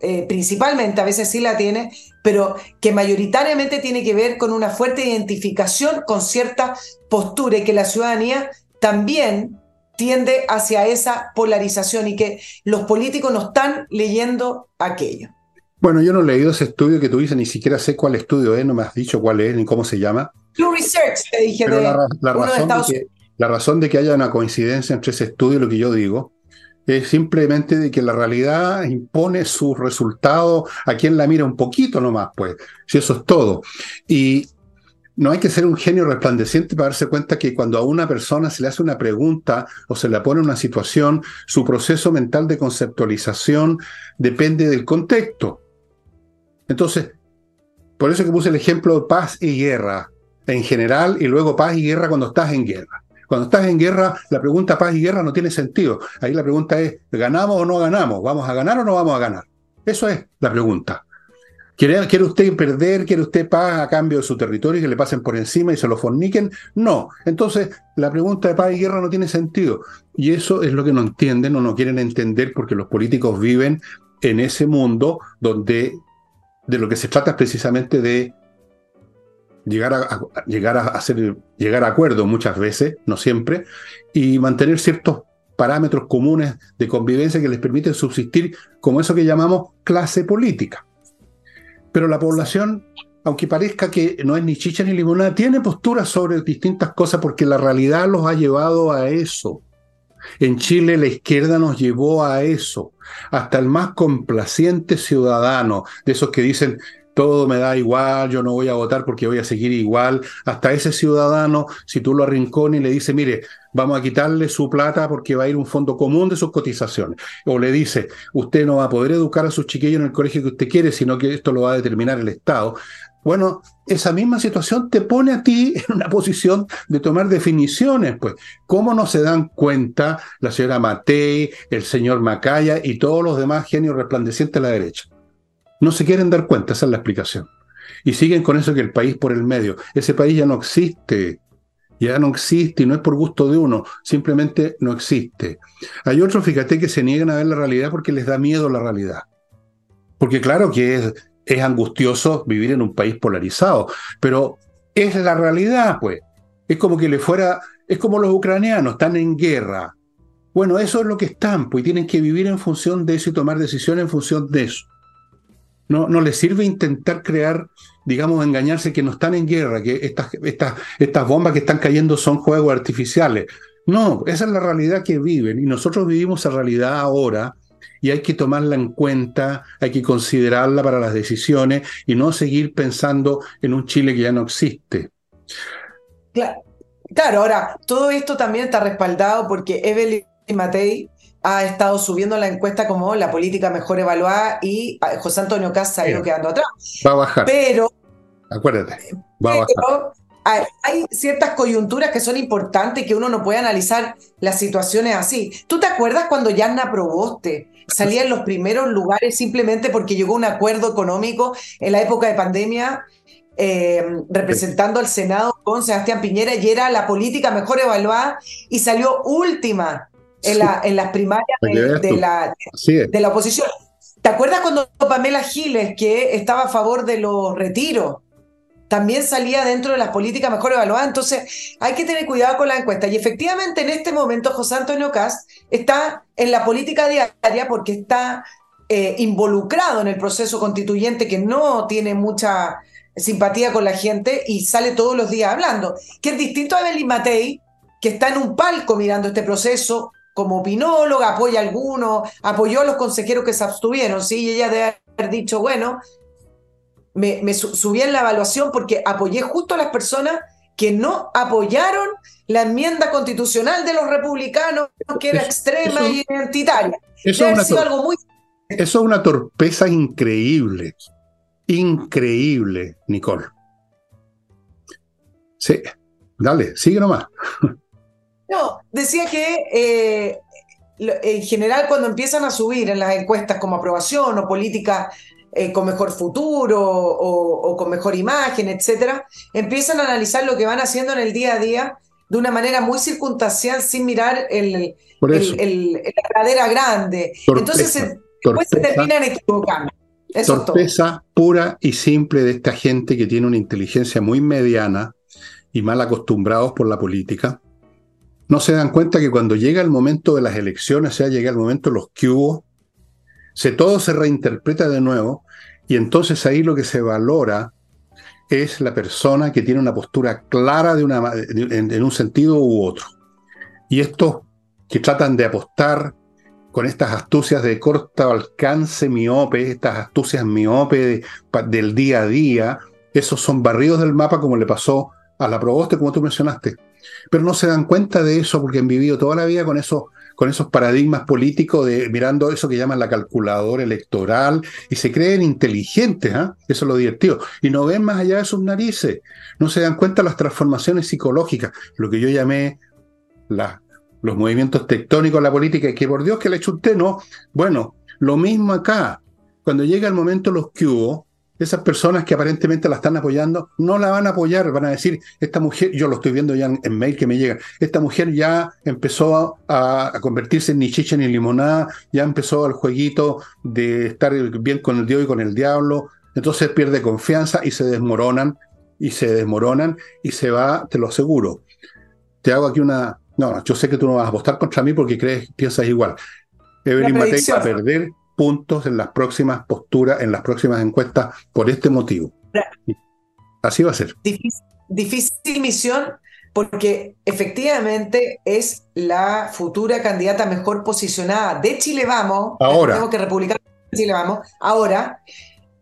eh, principalmente, a veces sí la tiene, pero que mayoritariamente tiene que ver con una fuerte identificación con cierta postura y que la ciudadanía también tiende hacia esa polarización y que los políticos no están leyendo aquello. Bueno, yo no he leído ese estudio que tú dices, ni siquiera sé cuál estudio es, no me has dicho cuál es ni cómo se llama. Blue Research, te dije. Pero la, razón de que, la razón de que haya una coincidencia entre ese estudio y lo que yo digo es simplemente de que la realidad impone sus resultados a quien la mira un poquito nomás, pues, si eso es todo. Y no hay que ser un genio resplandeciente para darse cuenta que cuando a una persona se le hace una pregunta o se le pone una situación, su proceso mental de conceptualización depende del contexto. Entonces, por eso que puse el ejemplo de paz y guerra en general y luego paz y guerra cuando estás en guerra. Cuando estás en guerra, la pregunta paz y guerra no tiene sentido. Ahí la pregunta es, ¿ganamos o no ganamos? ¿Vamos a ganar o no vamos a ganar? Eso es la pregunta. ¿Quiere, ¿Quiere, usted perder? ¿Quiere usted paz a cambio de su territorio y que le pasen por encima y se lo forniquen? No. Entonces, la pregunta de paz y guerra no tiene sentido. Y eso es lo que no entienden o no quieren entender porque los políticos viven en ese mundo donde de lo que se trata es precisamente de llegar a, llegar a hacer, llegar a acuerdos muchas veces, no siempre, y mantener ciertos parámetros comunes de convivencia que les permiten subsistir como eso que llamamos clase política. Pero la población, aunque parezca que no es ni chicha ni limonada, tiene posturas sobre distintas cosas porque la realidad los ha llevado a eso. En Chile la izquierda nos llevó a eso, hasta el más complaciente ciudadano, de esos que dicen, todo me da igual, yo no voy a votar porque voy a seguir igual, hasta ese ciudadano, si tú lo arrincones y le dices, mire, vamos a quitarle su plata porque va a ir un fondo común de sus cotizaciones, o le dice, usted no va a poder educar a sus chiquillos en el colegio que usted quiere, sino que esto lo va a determinar el Estado, bueno, esa misma situación te pone a ti en una posición de tomar definiciones, pues. ¿Cómo no se dan cuenta la señora Matei, el señor Macaya y todos los demás genios resplandecientes a la derecha? No se quieren dar cuenta, esa es la explicación. Y siguen con eso que el país por el medio. Ese país ya no existe. Ya no existe y no es por gusto de uno, simplemente no existe. Hay otros, fíjate, que se niegan a ver la realidad porque les da miedo la realidad. Porque claro que es angustioso vivir en un país polarizado, pero es la realidad, pues. Es como que le fuera, es como los ucranianos, están en guerra. Bueno, eso es lo que están, pues tienen que vivir en función de eso y tomar decisiones en función de eso. No, no les sirve intentar crear, digamos, engañarse que no están en guerra, que estas, bombas que están cayendo son juegos artificiales. No, esa es la realidad que viven y nosotros vivimos esa realidad ahora y hay que tomarla en cuenta, hay que considerarla para las decisiones y no seguir pensando en un Chile que ya no existe. Claro, claro ahora, todo esto también está respaldado porque Evelyn Matei ha estado subiendo la encuesta como la política mejor evaluada y ah, José Antonio Casa ha ido quedando atrás. Va a bajar. Pero. Acuérdate, va a bajar. hay, ciertas coyunturas que son importantes que uno no puede analizar las situaciones así. ¿Tú te acuerdas cuando Yanna Proboste salía en los primeros lugares simplemente porque llegó a un acuerdo económico en la época de pandemia eh, representando al Senado con Sebastián Piñera y era la política mejor evaluada y salió última en, la, en las primarias de, la, de la oposición. ¿Te acuerdas cuando Pamela Giles, que estaba a favor de los retiros, también salía dentro de las políticas mejor evaluadas? Entonces, hay que tener cuidado con la encuesta. Y efectivamente, en este momento, José Antonio Cast está en la política diaria porque está eh, involucrado en el proceso constituyente que no tiene mucha simpatía con la gente y sale todos los días hablando. Que es distinto a Evelyn Matei, que está en un palco mirando este proceso como opinóloga, apoya a algunos, apoyó a los consejeros que se abstuvieron, ¿sí? Y ella debe haber dicho, bueno, me, subí en la evaluación porque apoyé justo a las personas que no apoyaron la enmienda constitucional de los republicanos, que era extrema y identitaria. Eso es, algo muy... eso es una torpeza increíble increíble, Nicole. Sí, dale, sigue nomás. No, decía que eh, en general cuando empiezan a subir en las encuestas como aprobación o política eh, con mejor futuro o, con mejor imagen, etcétera, empiezan a analizar lo que van haciendo en el día a día de una manera muy circunstancial sin mirar el, la cadera grande. Entonces después se terminan equivocando. Torpeza pura y simple de esta gente que tiene una inteligencia muy mediana y mal acostumbrados por la política. No se dan cuenta que cuando llega el momento de las elecciones, o sea, llega el momento de los que hubo, se, todo se reinterpreta de nuevo y entonces ahí lo que se valora es la persona que tiene una postura clara de una, en un sentido u otro. Y estos que tratan de apostar con estas astucias de corto alcance miope, estas astucias miope del día a día, esos son barridos del mapa como le pasó a la Proboste, como tú mencionaste. Pero no se dan cuenta de eso porque han vivido toda la vida con, eso, con esos paradigmas políticos de mirando eso que llaman la calculadora electoral y se creen inteligentes, ¿ah? eso es lo divertido, y no ven más allá de sus narices, no se dan cuenta de las transformaciones psicológicas, lo que yo llamé la los movimientos tectónicos, la política, y que por Dios que le usted, no. Bueno, lo mismo acá. Cuando llega el momento los que hubo, esas personas que aparentemente la están apoyando, no la van a apoyar, van a decir, esta mujer, yo lo estoy viendo ya en, mail que me llega, esta mujer ya empezó a, convertirse en ni chicha ni limonada, ya empezó el jueguito de estar bien con el Dios y con el diablo, entonces pierde confianza y se desmoronan, y se desmoronan, y se va, te lo aseguro. Te hago aquí una, no, yo sé que tú no vas a apostar contra mí porque crees, piensas igual. Evelyn Matei va a perder puntos en las próximas posturas, en las próximas encuestas, por este motivo. Así va a ser. Difícil, misión porque efectivamente es la futura candidata mejor posicionada de Chile Vamos. Ahora. Tengo que republicar Chile Vamos. Ahora,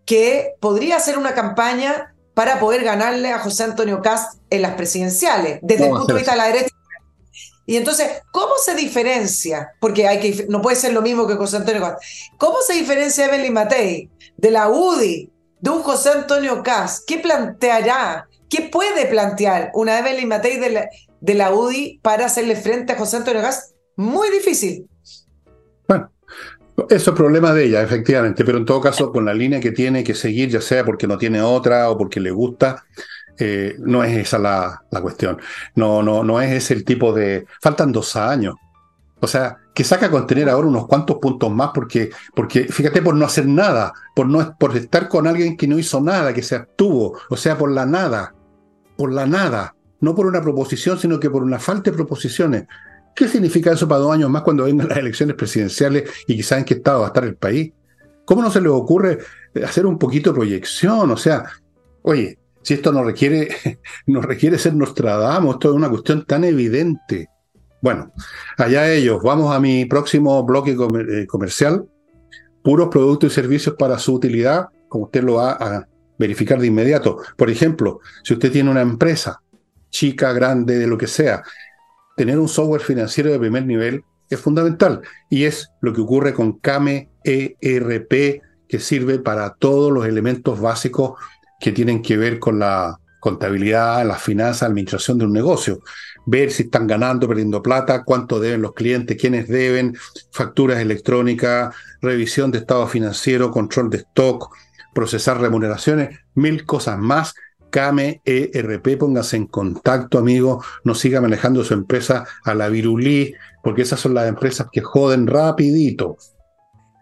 que podría hacer una campaña para poder ganarle a José Antonio Cast en las presidenciales, desde el punto de vista de la derecha y entonces, ¿cómo se diferencia? Porque no puede ser lo mismo que José Antonio Cast. ¿Cómo se diferencia Evelyn Matei de la UDI, de un José Antonio Cast? ¿Qué planteará? ¿Qué puede plantear una Evelyn Matei de la, de UDI para hacerle frente a José Antonio Cast? Muy difícil. Bueno, eso es problema de ella, efectivamente, pero en todo caso, con la línea que tiene que seguir, ya sea porque no tiene otra o porque le gusta, eh, no es esa la, cuestión. No, no, no es ese el tipo de. Faltan dos años. O sea, que saca con tener ahora unos cuantos puntos más, porque, porque fíjate, por no hacer nada, por, no, por estar con alguien que no hizo nada, que se abstuvo, o sea, por la nada, por la nada, no por una proposición, sino que por una falta de proposiciones. ¿Qué significa eso para dos años más cuando vengan las elecciones presidenciales y quizás en qué estado va a estar el país? ¿Cómo no se le ocurre hacer un poquito de proyección? O sea, oye, si esto no requiere, no requiere ser Nostradamus, esto es una cuestión tan evidente. Bueno, allá ellos. Vamos a mi próximo bloque eh, comercial. Puros productos y servicios para su utilidad, como usted lo va a verificar de inmediato. Por ejemplo, si usted tiene una empresa, chica, grande, de lo que sea, tener un software financiero de primer nivel es fundamental. Y es lo que ocurre con Kame ERP, que sirve para todos los elementos básicos que tienen que ver con la, contabilidad, las finanzas, administración de un negocio. Ver si están ganando, perdiendo plata, cuánto deben los clientes, quiénes deben, facturas electrónicas, revisión de estado financiero, control de stock, procesar remuneraciones, mil cosas más. Came ERP, póngase en contacto, amigo, no siga manejando su empresa a la virulí, porque esas son las empresas que joden rapidito.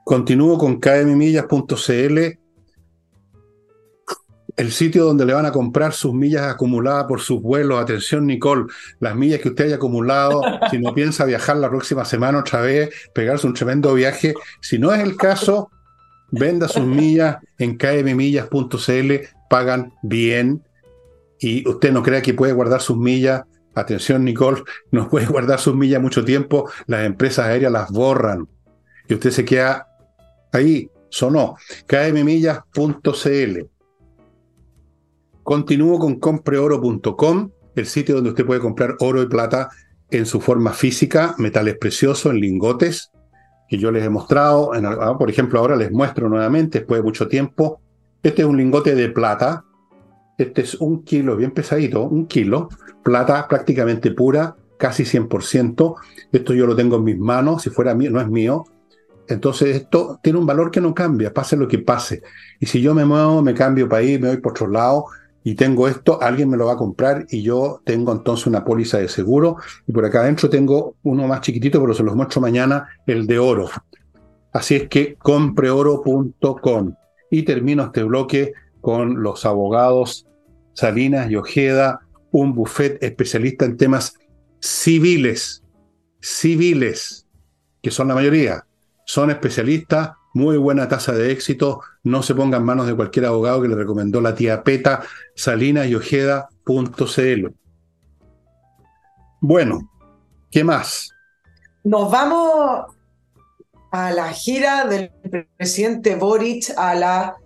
Continúo con kmmillas.cl, el sitio donde le van a comprar sus millas acumuladas por sus vuelos. Atención, Nicole, las millas que usted haya acumulado, si no piensa viajar la próxima semana otra vez, pegarse un tremendo viaje. Si no es el caso, venda sus millas en kmmillas.cl, pagan bien y usted no crea que puede guardar sus millas. Atención, Nicole, no puede guardar sus millas mucho tiempo, las empresas aéreas las borran y usted se queda ahí, sonó, kmmillas.cl. Continúo con compreoro.com, el sitio donde usted puede comprar oro y plata en su forma física, metales preciosos, en lingotes, que yo les he mostrado. Ah, por ejemplo, ahora les muestro nuevamente, después de mucho tiempo. Este es un lingote de plata. Este es un kilo, bien pesadito, un kilo. Plata prácticamente pura, casi 100%. Esto yo lo tengo en mis manos, si fuera mío, no es mío. Entonces esto tiene un valor que no cambia, pase lo que pase. Y si yo me muevo, me cambio país, me voy por otro lado, y tengo esto, alguien me lo va a comprar y yo tengo entonces una póliza de seguro y por acá adentro tengo uno más chiquitito, pero se los muestro mañana, el de oro. Así es que compreoro.com y termino este bloque con los abogados Salinas y Ojeda, un buffet especialista en temas civiles, civiles, que son la mayoría, son especialistas muy buena tasa de éxito. No se ponga en manos de cualquier abogado que le recomendó la tía Peta, salinasyojeda.cl. Bueno, ¿qué más? Nos vamos a la gira del presidente Boric a la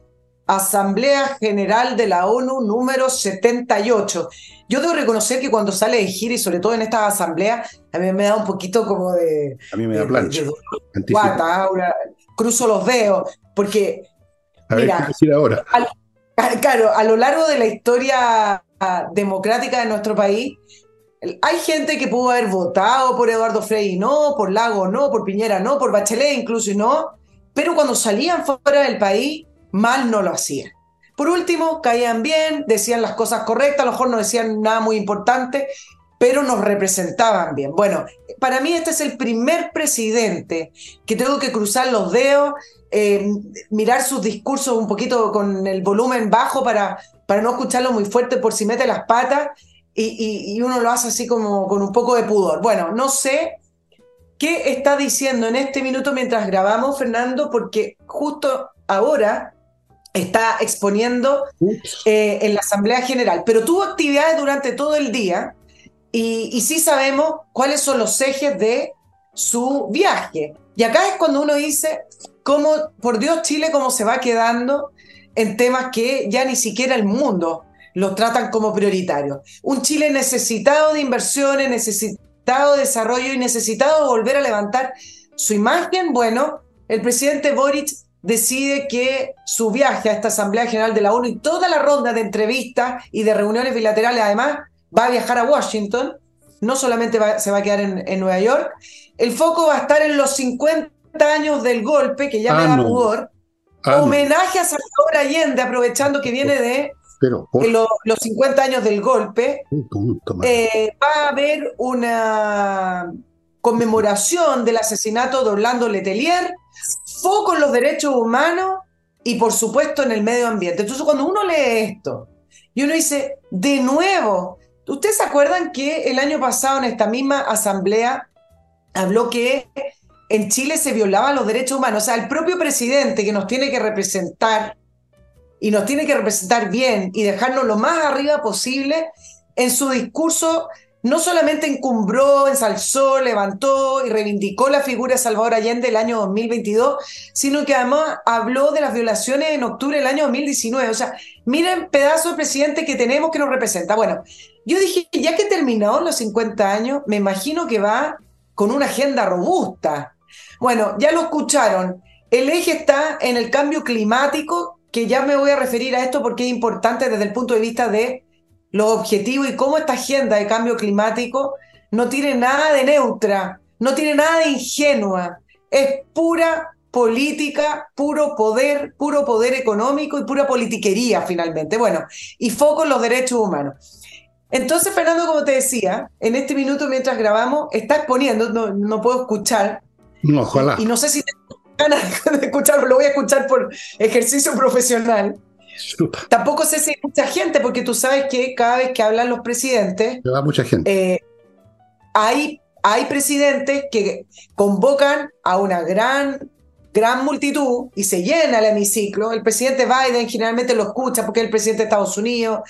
Asamblea General de la ONU número 78. Yo debo reconocer que cuando sale de gira y sobre todo en esta asamblea, a mí me da un poquito como de... A mí me da plancha. Cruzo los dedos, porque... A ver, mira, decir ahora? claro, a lo largo de la historia democrática de nuestro país, hay gente que pudo haber votado por Eduardo Frei no, por Lago no, por Piñera no, por Bachelet incluso no, pero cuando salían fuera del país mal no lo hacían. Por último, caían bien, decían las cosas correctas, a lo mejor no decían nada muy importante, pero nos representaban bien. Bueno, para mí este es el primer presidente que tengo que cruzar los dedos, eh, mirar sus discursos un poquito con el volumen bajo para, para no escucharlo muy fuerte por si mete las patas y, y uno lo hace así como con un poco de pudor. Bueno, no sé qué está diciendo en este minuto mientras grabamos, Fernando, porque justo ahora está exponiendo eh, en la Asamblea General, pero tuvo actividades durante todo el día y, sí sabemos cuáles son los ejes de su viaje. Y acá es cuando uno dice, cómo, por Dios, Chile, cómo se va quedando en temas que ya ni siquiera el mundo los tratan como prioritarios. Un Chile necesitado de inversiones, necesitado de desarrollo y necesitado de volver a levantar su imagen. Bueno, el presidente Boric decide que su viaje a esta Asamblea General de la ONU y toda la ronda de entrevistas y de reuniones bilaterales, además, va a viajar a Washington, no solamente se va a quedar en, Nueva York, el foco va a estar en los 50 años del golpe, que ya me da pudor, homenaje a Salvador Allende, aprovechando que viene de los 50 años del golpe, eh, va a haber una conmemoración del asesinato de Orlando Letelier, foco en los derechos humanos y por supuesto en el medio ambiente. Entonces cuando uno lee esto y uno dice, de nuevo, ¿ustedes se acuerdan que el año pasado en esta misma asamblea habló que en Chile se violaban los derechos humanos? O sea, el propio presidente que nos tiene que representar y nos tiene que representar bien y dejarnos lo más arriba posible, en su discurso no solamente encumbró, ensalzó, levantó y reivindicó la figura de Salvador Allende el año 2022, sino que además habló de las violaciones en octubre del año 2019. O sea, miren pedazo de presidente que tenemos que nos representa. Bueno, yo dije, ya que terminó los 50 años, me imagino que va con una agenda robusta. Bueno, ya lo escucharon. El eje está en el cambio climático, que ya me voy a referir a esto porque es importante desde el punto de vista de los objetivos y cómo esta agenda de cambio climático no tiene nada de neutra, no tiene nada de ingenua, es pura política, puro poder, puro poder económico y pura politiquería finalmente. Bueno, y foco en los derechos humanos. Entonces, Fernando, como te decía, en este minuto mientras grabamos, está exponiendo, no, puedo escuchar. No, ojalá. Y, no sé si tengo ganas de escucharlo, lo voy a escuchar por ejercicio profesional. Tampoco sé si hay mucha gente, porque tú sabes que cada vez que hablan los presidentes. Va mucha gente. Eh, hay, hay presidentes que convocan a una gran, gran multitud y se llena el hemiciclo. El presidente Biden generalmente lo escucha porque es el presidente de Estados Unidos.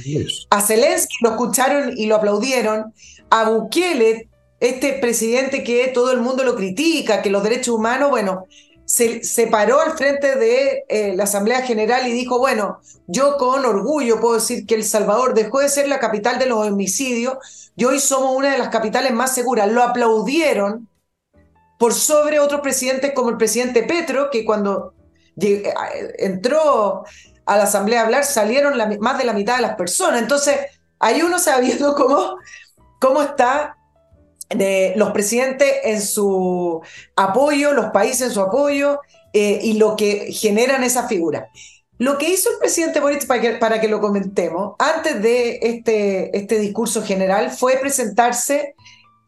A Zelensky lo escucharon y lo aplaudieron. A Bukele, este presidente que todo el mundo lo critica, que los derechos humanos, bueno, se, paró al frente de eh, la Asamblea General y dijo, bueno, yo con orgullo puedo decir que El Salvador dejó de ser la capital de los homicidios y hoy somos una de las capitales más seguras. Lo aplaudieron por sobre otros presidentes como el presidente Petro, que cuando eh, entró a la Asamblea a hablar salieron más de la mitad de las personas. Entonces, ahí uno sabiendo cómo, cómo está de los presidentes en su apoyo, los países en su apoyo eh, y lo que generan esa figura. Lo que hizo el presidente Boric, para que, para que lo comentemos, antes de este, este discurso general, fue presentarse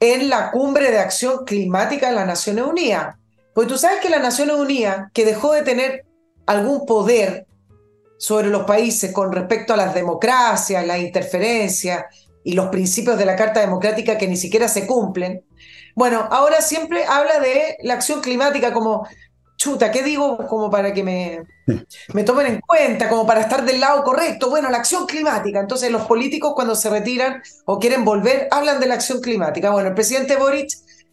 en la cumbre de acción climática de las Naciones Unidas. Porque tú sabes que las Naciones Unidas, que dejó de tener algún poder sobre los países con respecto a las democracias, la interferencia, y los principios de la Carta Democrática que ni siquiera se cumplen. Bueno, ahora siempre habla de la acción climática como, chuta, ¿qué digo? Como para que me, me tomen en cuenta, como para estar del lado correcto. Bueno, la acción climática. Entonces los políticos cuando se retiran o quieren volver, hablan de la acción climática. Bueno, el presidente Boric,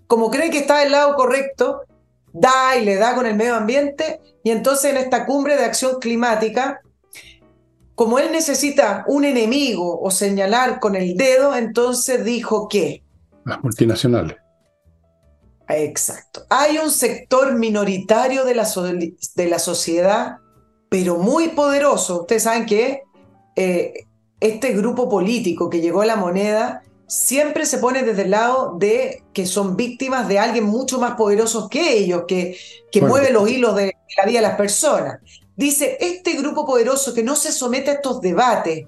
como cree que está del lado correcto, da y le da con el medio ambiente y entonces en esta cumbre de acción climática como él necesita un enemigo o señalar con el dedo, entonces dijo que... Las multinacionales. Exacto. Hay un sector minoritario de la, de la sociedad, pero muy poderoso. Ustedes saben que eh, este grupo político que llegó a la moneda siempre se pone desde el lado de que son víctimas de alguien mucho más poderoso que ellos, que, que mueve los hilos de la vida de las personas. Dice, este grupo poderoso que no se somete a estos debates,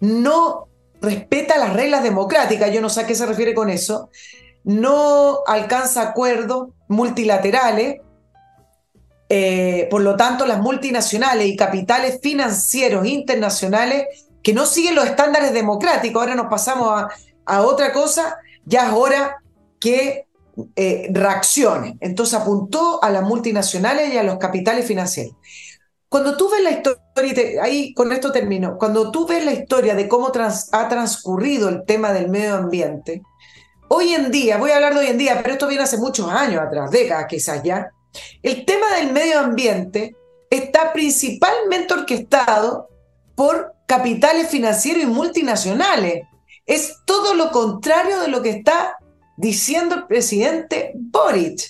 no respeta las reglas democráticas, yo no sé a qué se refiere con eso, no alcanza acuerdos multilaterales, eh, por lo tanto las multinacionales y capitales financieros internacionales que no siguen los estándares democráticos, ahora nos pasamos a, otra cosa, ya es hora que eh. Entonces apuntó a las multinacionales y a los capitales financieros. Cuando tú ves la historia, ahí con esto termino, cuando tú ves la historia de cómo ha transcurrido el tema del medio ambiente, hoy en día, voy a hablar de hoy en día, pero esto viene hace muchos años atrás, décadas quizás ya, el tema del medio ambiente está principalmente orquestado por capitales financieros y multinacionales. Es todo lo contrario de lo que está diciendo el presidente Boric.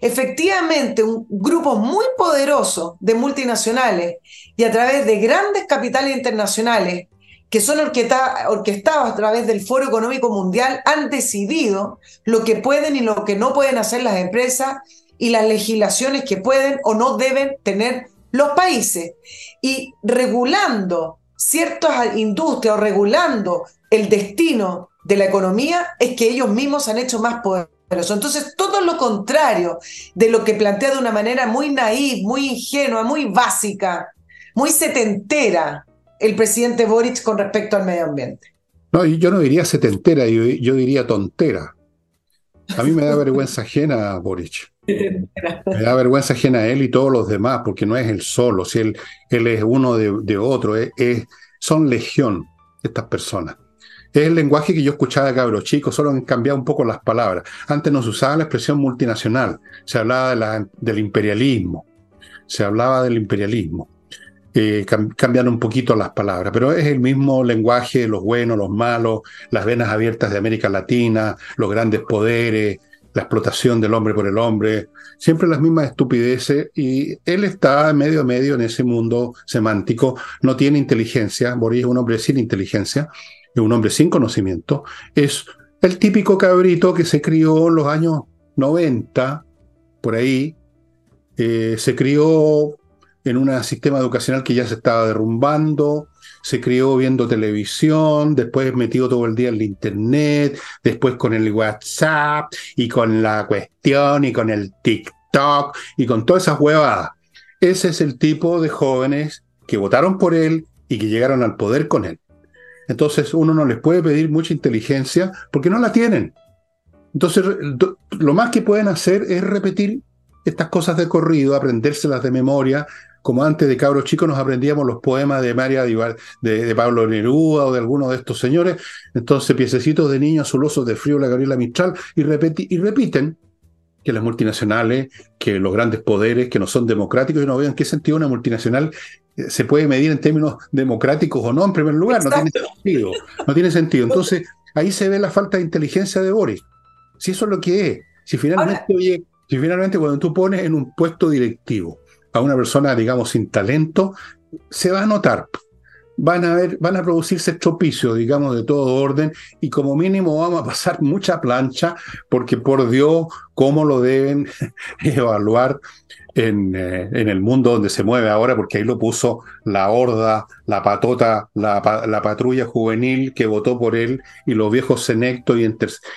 Efectivamente, un grupo muy poderoso de multinacionales y a través de grandes capitales internacionales que son orquestados a través del Foro Económico Mundial han decidido lo que pueden y lo que no pueden hacer las empresas y las legislaciones que pueden o no deben tener los países. Y regulando ciertas industrias o regulando el destino de la economía es que ellos mismos han hecho más poder entonces, todo lo contrario de lo que plantea de una manera muy naïf, muy ingenua, muy básica, muy setentera el presidente Boric con respecto al medio ambiente. No, yo no diría setentera, yo, yo diría tontera. A mí me da vergüenza ajena Boric. Me da vergüenza ajena a él y todos los demás, porque no es él solo, si él, él es uno de, otro, es, son legión estas personas. Es el lenguaje que yo escuchaba de cabros chicos, solo han cambiado un poco las palabras. Antes no se usaba la expresión multinacional, se hablaba del imperialismo, se hablaba del imperialismo. Eh, un poquito las palabras, pero es el mismo lenguaje, los buenos, los malos, las venas abiertas de América Latina, los grandes poderes, la explotación del hombre por el hombre, siempre las mismas estupideces y él está medio a medio en ese mundo semántico, no tiene inteligencia, Boris es un hombre sin inteligencia, es un hombre sin conocimiento, es el típico cabrito que se crió en los años 90, por ahí, eh, se crió en un sistema educacional que ya se estaba derrumbando, se crió viendo televisión, después metido todo el día en el internet, después con el WhatsApp y con la cuestión y con el TikTok y con todas esas huevadas. Ese es el tipo de jóvenes que votaron por él y que llegaron al poder con él. Entonces uno no les puede pedir mucha inteligencia porque no la tienen. Entonces lo más que pueden hacer es repetir estas cosas de corrido, aprendérselas de memoria, como antes de cabros chicos nos aprendíamos los poemas de María de, Pablo Neruda o de alguno de estos señores. Entonces, piececitos de niños azulosos de frío, la Gabriela Mistral, y, y repiten que las multinacionales, que los grandes poderes, que no son democráticos, y no veo en qué sentido una multinacional eh, se puede medir en términos democráticos o no, en primer lugar, no tiene sentido. No tiene sentido. Entonces, ahí se ve la falta de inteligencia de Boris. Si eso es lo que es, si finalmente, oye, si finalmente cuando tú pones en un puesto directivo a una persona, digamos, sin talento, se va a notar. Van a, ver, van a producirse estropicios, digamos, de todo orden, y como mínimo vamos a pasar mucha plancha, porque por Dios, cómo lo deben evaluar en, eh, en, el mundo donde se mueve ahora, porque ahí lo puso la horda, la patota, la, la patrulla juvenil que votó por él, y los viejos senectos y,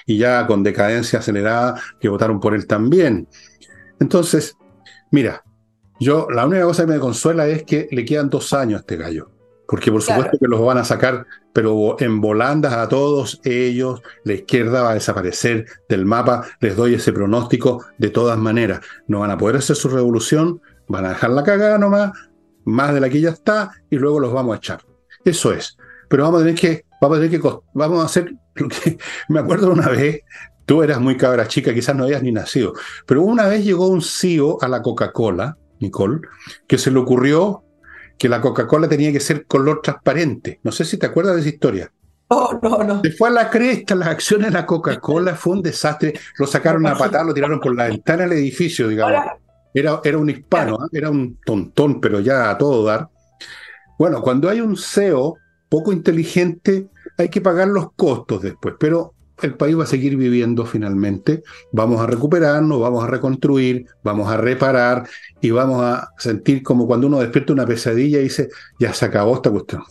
y ya con decadencia acelerada que votaron por él también. Entonces, mira, yo, la única cosa que me consuela es que le quedan dos años a este gallo. Porque por supuesto que los van a sacar, pero en volandas a todos ellos, la izquierda va a desaparecer del mapa, les doy ese pronóstico de todas maneras. No van a poder hacer su revolución, van a dejar la cagada nomás, más de la que ya está, y luego los vamos a echar. Eso es. Pero vamos a tener que, vamos a tener que, vamos a hacer lo que, me acuerdo una vez, tú eras muy cabra chica, quizás no habías ni nacido, pero una vez llegó un CEO a la Coca-Cola, Nicole, que se le ocurrió que la Coca-Cola tenía que ser color transparente. No sé si te acuerdas de esa historia. Oh, no, no. Se fue a la cresta, las acciones de la Coca-Cola fue un desastre. Lo sacaron a patar, lo tiraron por la ventana del edificio, digamos. Era, era un hispano, ¿eh? era un tontón, pero ya a todo dar. Bueno, cuando hay un CEO poco inteligente, hay que pagar los costos después, pero el país va a seguir viviendo finalmente. Vamos a recuperarnos, vamos a reconstruir, vamos a reparar y vamos a sentir como cuando uno despierta una pesadilla y dice, ya se acabó esta cuestión.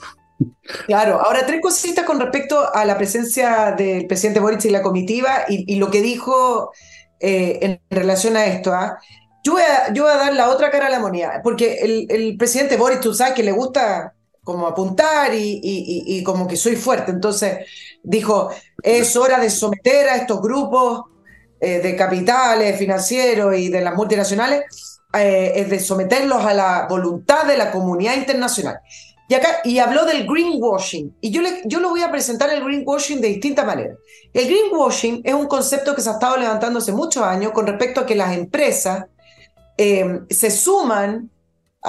Claro, ahora tres cositas con respecto a la presencia del presidente Boric y la comitiva y, lo que dijo eh, en relación a esto. ¿ah? Yo, voy a, dar la otra cara a la moneda, porque el, presidente Boric, tú sabes que le gusta como apuntar y, como que soy fuerte. Entonces dijo, es hora de someter a estos grupos eh, de capitales financieros y de las multinacionales, eh, es de someterlos a la voluntad de la comunidad internacional. Y, acá, y habló del greenwashing. Y yo, le, yo lo voy a presentar el greenwashing de distinta manera. El greenwashing es un concepto que se ha estado levantando hace muchos años con respecto a que las empresas eh, se suman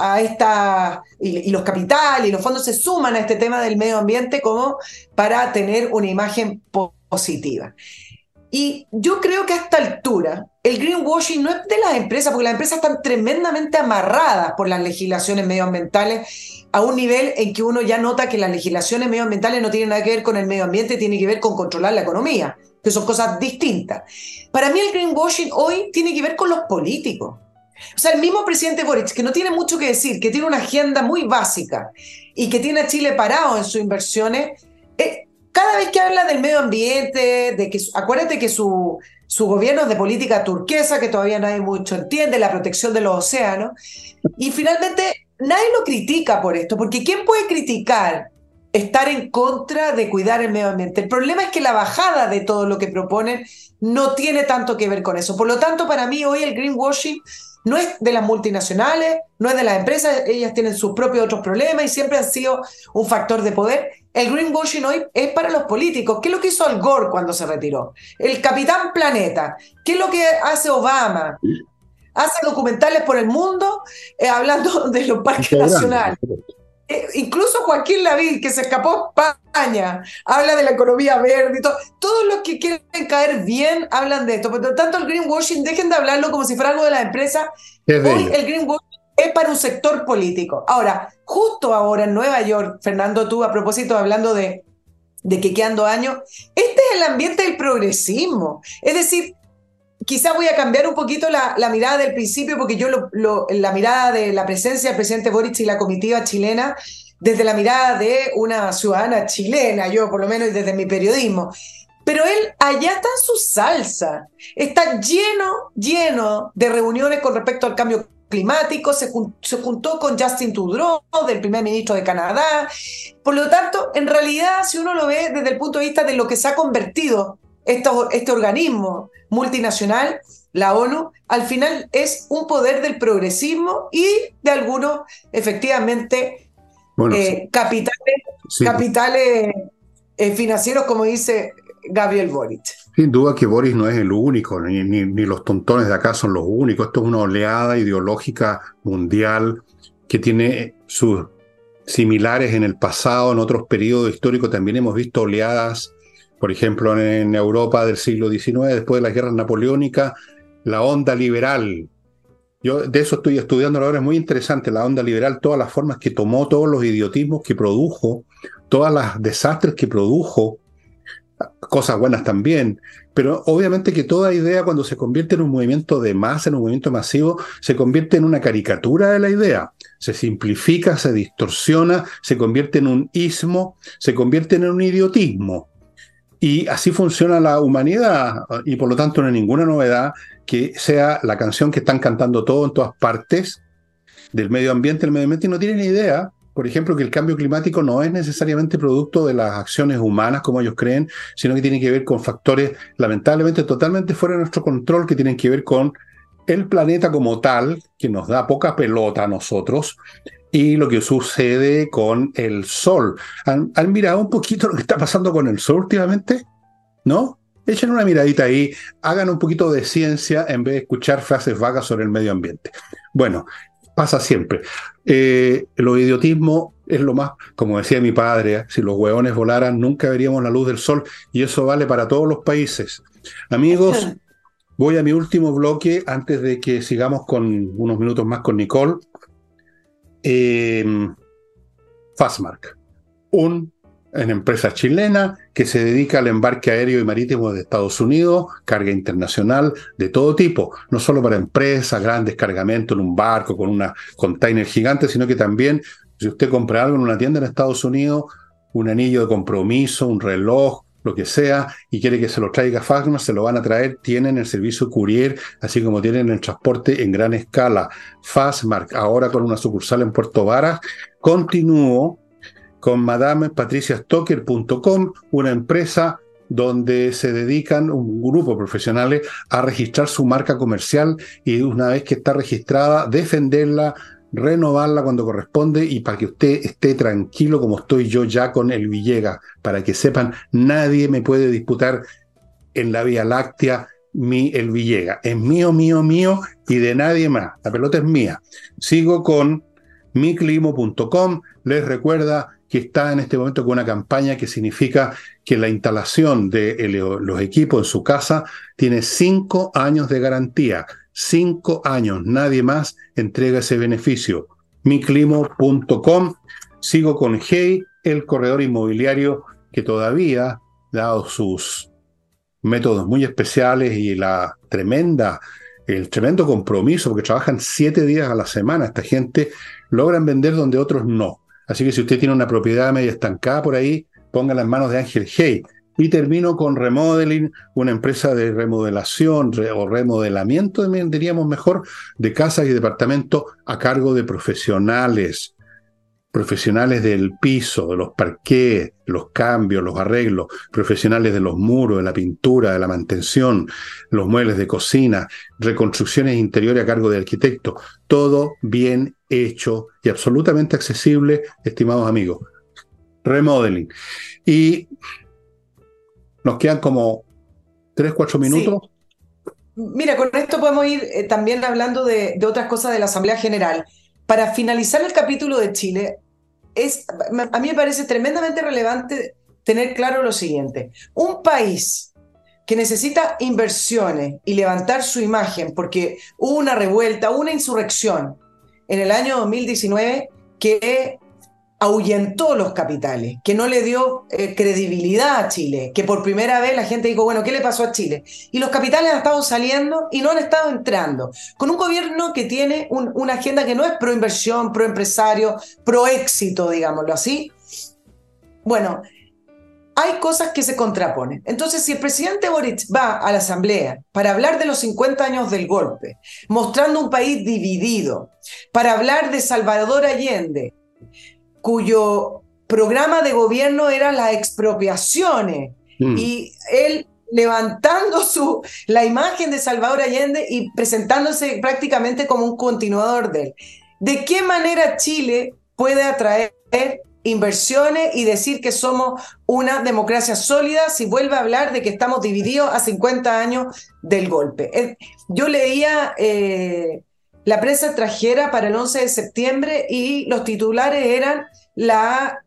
a esta, y, los capitales y los fondos se suman a este tema del medio ambiente como para tener una imagen positiva. Y yo creo que a esta altura el greenwashing no es de las empresas, porque las empresas están tremendamente amarradas por las legislaciones medioambientales a un nivel en que uno ya nota que las legislaciones medioambientales no tienen nada que ver con el medio ambiente, tienen que ver con controlar la economía, que son cosas distintas. Para mí el greenwashing hoy tiene que ver con los políticos. O sea, el mismo presidente Boric, que no tiene mucho que decir, que tiene una agenda muy básica y que tiene a Chile parado en sus inversiones, eh, cada vez que habla del medio ambiente, de que acuérdate que su, su gobierno es de política turquesa, que todavía nadie mucho entiende, la protección de los océanos, y finalmente nadie lo critica por esto, porque ¿quién puede criticar estar en contra de cuidar el medio ambiente? El problema es que la bajada de todo lo que proponen no tiene tanto que ver con eso. Por lo tanto, para mí hoy el greenwashing no es de las multinacionales, no es de las empresas, ellas tienen sus propios otros problemas y siempre han sido un factor de poder. El greenwashing hoy es para los políticos. ¿Qué es lo que hizo Al Gore cuando se retiró? El Capitán Planeta. ¿Qué es lo que hace Obama? Hace documentales por el mundo eh, hablando de los parques nacionales. Eh, incluso Joaquín Lavín, que se escapó a España, habla de la economía verde y todo. Todos los que quieren caer bien hablan de esto. Por lo tanto, el greenwashing, dejen de hablarlo como si fuera algo de la empresa. Hoy el greenwashing es para un sector político. Ahora, justo ahora en Nueva York, Fernando, tú a propósito hablando de de que quedan dos años. Este es el ambiente del progresismo. Es decir, quizás voy a cambiar un poquito la, mirada del principio, porque yo la mirada de la presencia del presidente Boric y la comitiva chilena, desde la mirada de una ciudadana chilena, yo por lo menos desde mi periodismo. Pero él allá está en su salsa, está lleno, lleno de reuniones con respecto al cambio climático, se, juntó con Justin Trudeau, del primer ministro de Canadá. Por lo tanto, en realidad, si uno lo ve desde el punto de vista de lo que se ha convertido este organismo multinacional, la ONU, al final es un poder del progresismo y de algunos, efectivamente, eh, capitales, capitales eh, financieros, como dice Gabriel Boric. Sin duda que Boris no es el único, ni, ni, los tontones de acá son los únicos. Esto es una oleada ideológica mundial que tiene sus similares en el pasado, en otros periodos históricos también hemos visto oleadas, por ejemplo, en Europa del siglo XIX, después de las guerras napoleónicas, la onda liberal. Yo de eso estoy estudiando ahora, es muy interesante la onda liberal, todas las formas que tomó, todos los idiotismos que produjo, todas las desastres que produjo cosas buenas también, pero obviamente que toda idea cuando se convierte en un movimiento de masa, en un movimiento masivo, se convierte en una caricatura de la idea, se simplifica, se distorsiona, se convierte en un ismo, se convierte en un idiotismo. Y así funciona la humanidad y por lo tanto no hay ninguna novedad que sea la canción que están cantando todos en todas partes del medio ambiente, el medio ambiente y no tienen idea por ejemplo, que el cambio climático no es necesariamente producto de las acciones humanas, como ellos creen, sino que tiene que ver con factores lamentablemente totalmente fuera de nuestro control, que tienen que ver con el planeta como tal, que nos da poca pelota a nosotros, y lo que sucede con el Sol. ¿Han, mirado un poquito lo que está pasando con el Sol últimamente? ¿No? Echen una miradita ahí, hagan un poquito de ciencia en vez de escuchar frases vagas sobre el medio ambiente. Bueno, pasa siempre. Eh, lo idiotismo es lo más, como decía mi padre, ¿eh? si los hueones volaran nunca veríamos la luz del sol y eso vale para todos los países. Amigos, voy a mi último bloque antes de que sigamos con unos minutos más con Nicole. Eh, Fastmark, un en empresa chilena que se dedica al embarque aéreo y marítimo de Estados Unidos, carga internacional de todo tipo, no solo para empresas, grandes cargamentos en un barco con una container gigante, sino que también si usted compra algo en una tienda en Estados Unidos, un anillo de compromiso, un reloj, lo que sea, y quiere que se lo traiga Fastmark, se lo van a traer, tienen el servicio courier, así como tienen el transporte en gran escala. Fastmark, ahora con una sucursal en Puerto Varas, continúo con madamepatriciastocker.com, una empresa donde se dedican un grupo de profesionales a registrar su marca comercial y una vez que está registrada, defenderla, renovarla cuando corresponde y para que usted esté tranquilo como estoy yo ya con el Villega, para que sepan, nadie me puede disputar en la Vía Láctea mi el Villega. Es mío, mío, mío y de nadie más. La pelota es mía. Sigo con miclimo.com. Les recuerda que está en este momento con una campaña que significa que la instalación de los equipos en su casa tiene cinco años de garantía. Cinco años, nadie más entrega ese beneficio. miclimo.com. Sigo con Hey, el corredor inmobiliario que todavía, dado sus métodos muy especiales y la tremenda, el tremendo compromiso, porque trabajan siete días a la semana, esta gente logran vender donde otros no. Así que si usted tiene una propiedad media estancada por ahí, póngala en manos de Ángel Hey. Y termino con Remodeling, una empresa de remodelación o remodelamiento, diríamos mejor, de casas y departamentos a cargo de profesionales, profesionales del piso, de los parqués, los cambios, los arreglos, profesionales de los muros, de la pintura, de la mantención, los muebles de cocina, reconstrucciones interiores a cargo de arquitecto, todo bien hecho y absolutamente accesible, estimados amigos. Remodeling. Y nos quedan como tres, cuatro minutos. Mira, con esto podemos ir eh, también hablando de, de otras cosas de la Asamblea General para finalizar el capítulo de Chile, es, a mí me parece tremendamente relevante tener claro lo siguiente. Un país que necesita inversiones y levantar su imagen porque hubo una revuelta, una insurrección en el año 2019 que ahuyentó los capitales, que no le dio eh, credibilidad a Chile, que por primera vez la gente dijo, bueno, ¿qué le pasó a Chile? Y los capitales han estado saliendo y no han estado entrando, con un gobierno que tiene una agenda que no es pro inversión, pro empresario, pro éxito, digámoslo así. Bueno, hay cosas que se contraponen. Entonces, si el presidente Boric va a la Asamblea para hablar de los 50 años del golpe, mostrando un país dividido, para hablar de Salvador Allende, cuyo programa de gobierno era las expropiaciones. Mm. Y él levantando su, la imagen de Salvador Allende y presentándose prácticamente como un continuador de él. ¿De qué manera Chile puede atraer inversiones y decir que somos una democracia sólida si vuelve a hablar de que estamos divididos a 50 años del golpe? Eh, yo leía eh, la prensa extranjera para el 11 de septiembre y los titulares eran la,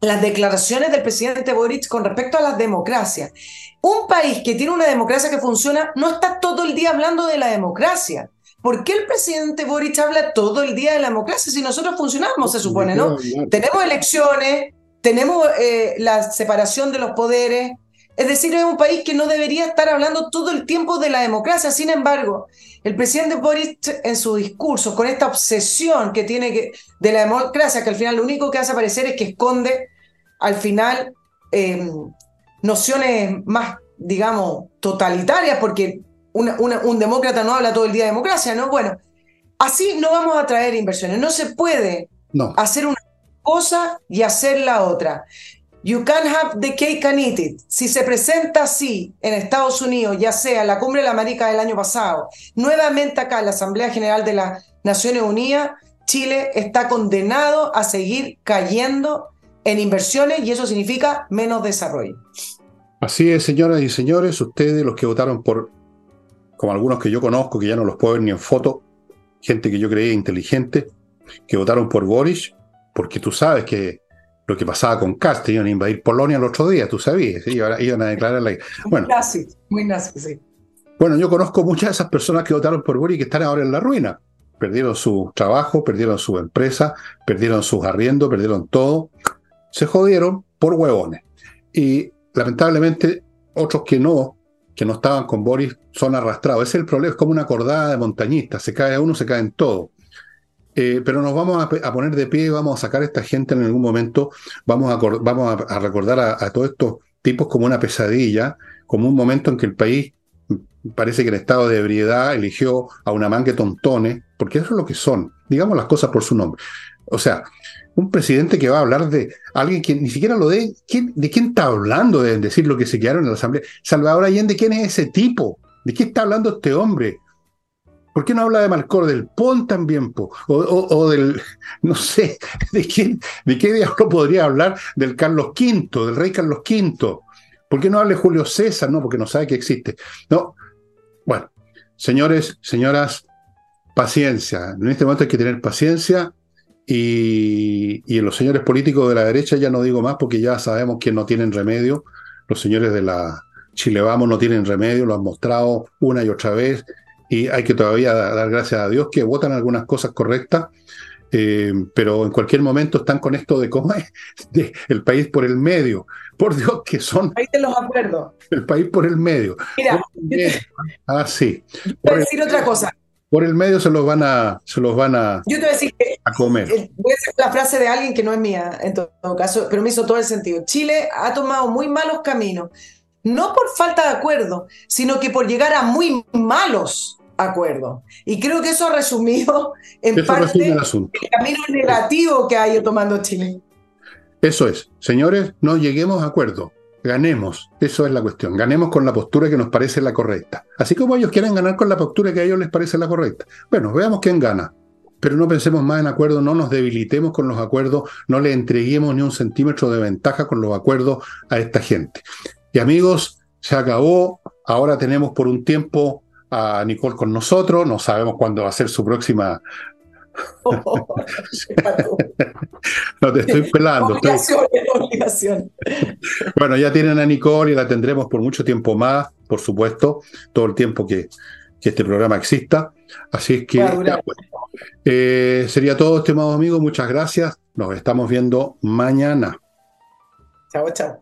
las declaraciones del presidente Boric con respecto a las democracias. Un país que tiene una democracia que funciona no está todo el día hablando de la democracia. ¿Por qué el presidente Boric habla todo el día de la democracia si nosotros funcionamos, se supone, ¿no? Tenemos elecciones, tenemos eh, la separación de los poderes, es decir, es un país que no debería estar hablando todo el tiempo de la democracia. Sin embargo, el presidente Boris en su discurso, con esta obsesión que tiene que, de la democracia, que al final lo único que hace aparecer es que esconde al final em, nociones más, digamos, totalitarias, porque un demócrata no habla todo el día de democracia, ¿no? Bueno, así no vamos a traer inversiones. No se puede hacer una cosa y hacer la otra. You can't have the cake and eat it. Si se presenta así en Estados Unidos, ya sea en la Cumbre de la América del año pasado, nuevamente acá en la Asamblea General de las Naciones Unidas, Chile está condenado a seguir cayendo en inversiones y eso significa menos desarrollo. Así es, señoras y señores, ustedes los que votaron por, como algunos que yo conozco, que ya no los puedo ver ni en foto, gente que yo creía inteligente, que votaron por Boris, porque tú sabes que lo que pasaba con Cast, iban a invadir Polonia el otro día, tú sabías, iban a declarar la... Bueno, muy nazi, muy nazi, sí. Bueno, yo conozco muchas de esas personas que votaron por Boric que están ahora en la ruina. Perdieron su trabajo, perdieron su empresa, perdieron sus arriendos, perdieron todo. Se jodieron por huevones. Y lamentablemente otros que no, que no estaban con Boris, son arrastrados. Ese es el problema, es como una cordada de montañistas. Se cae uno, se caen todos. Eh, pero nos vamos a, poner de pie, vamos a sacar a esta gente en algún momento, vamos a, recordar a, todos estos tipos como una pesadilla, como un momento en que el país mm, parece que en estado de ebriedad eligió a una manga tontones, porque eso es lo que son, digamos las cosas por su nombre. O sea, un presidente que va a hablar de alguien que ni siquiera lo de, ¿quién, ¿de quién está hablando de decir lo que se quedaron en la Asamblea? Salvador Allende, ¿quién es ese tipo? ¿De qué está hablando este hombre? ¿Por qué no habla de Marcor del Pon también? O, del, no sé, ¿de, quién, ¿de qué diablo podría hablar del Carlos V, del rey Carlos V? ¿Por qué no habla de Julio César? No, porque no sabe que existe. No. Bueno, señores, señoras, paciencia. En este momento hay que tener paciencia y, y los señores políticos de la derecha ya no digo más porque ya sabemos que no tienen remedio. Los señores de la Chile Vamos no tienen remedio, lo han mostrado una y otra vez y hay que todavía dar gracias a Dios que votan algunas cosas correctas, eh, pero en cualquier momento están con esto de cómo es el país por el medio. Por Dios, que son. Ahí te los acuerdo. El país por el medio. Mira, ah, sí. Voy a decir otra cosa. Por el medio se los van a, se los van a, Yo te voy a, decir que, a comer. Voy a decir la frase de alguien que no es mía, en todo caso, pero me hizo todo el sentido. Chile ha tomado muy malos caminos, no por falta de acuerdo, sino que por llegar a muy malos acuerdo. Y creo que eso ha resumido en parte el, camino negativo que ha ido tomando Chile. Eso es. Señores, no lleguemos a acuerdo. Ganemos. Eso es la cuestión. Ganemos con la postura que nos parece la correcta. Así como ellos quieren ganar con la postura que a ellos les parece la correcta. Bueno, veamos quién gana. Pero no pensemos más en acuerdos, no nos debilitemos con los acuerdos, no le entreguemos ni un centímetro de ventaja con los acuerdos a esta gente. Y amigos, se acabó. Ahora tenemos por un tiempo a Nicole con nosotros, no sabemos cuándo va a ser su próxima... no te estoy pelando. bueno, ya tienen a Nicole y la tendremos por mucho tiempo más, por supuesto, todo el tiempo que, este programa exista. Así es que eh, sería todo, estimados amigos. Muchas gracias. Nos estamos viendo mañana. Chao, chao.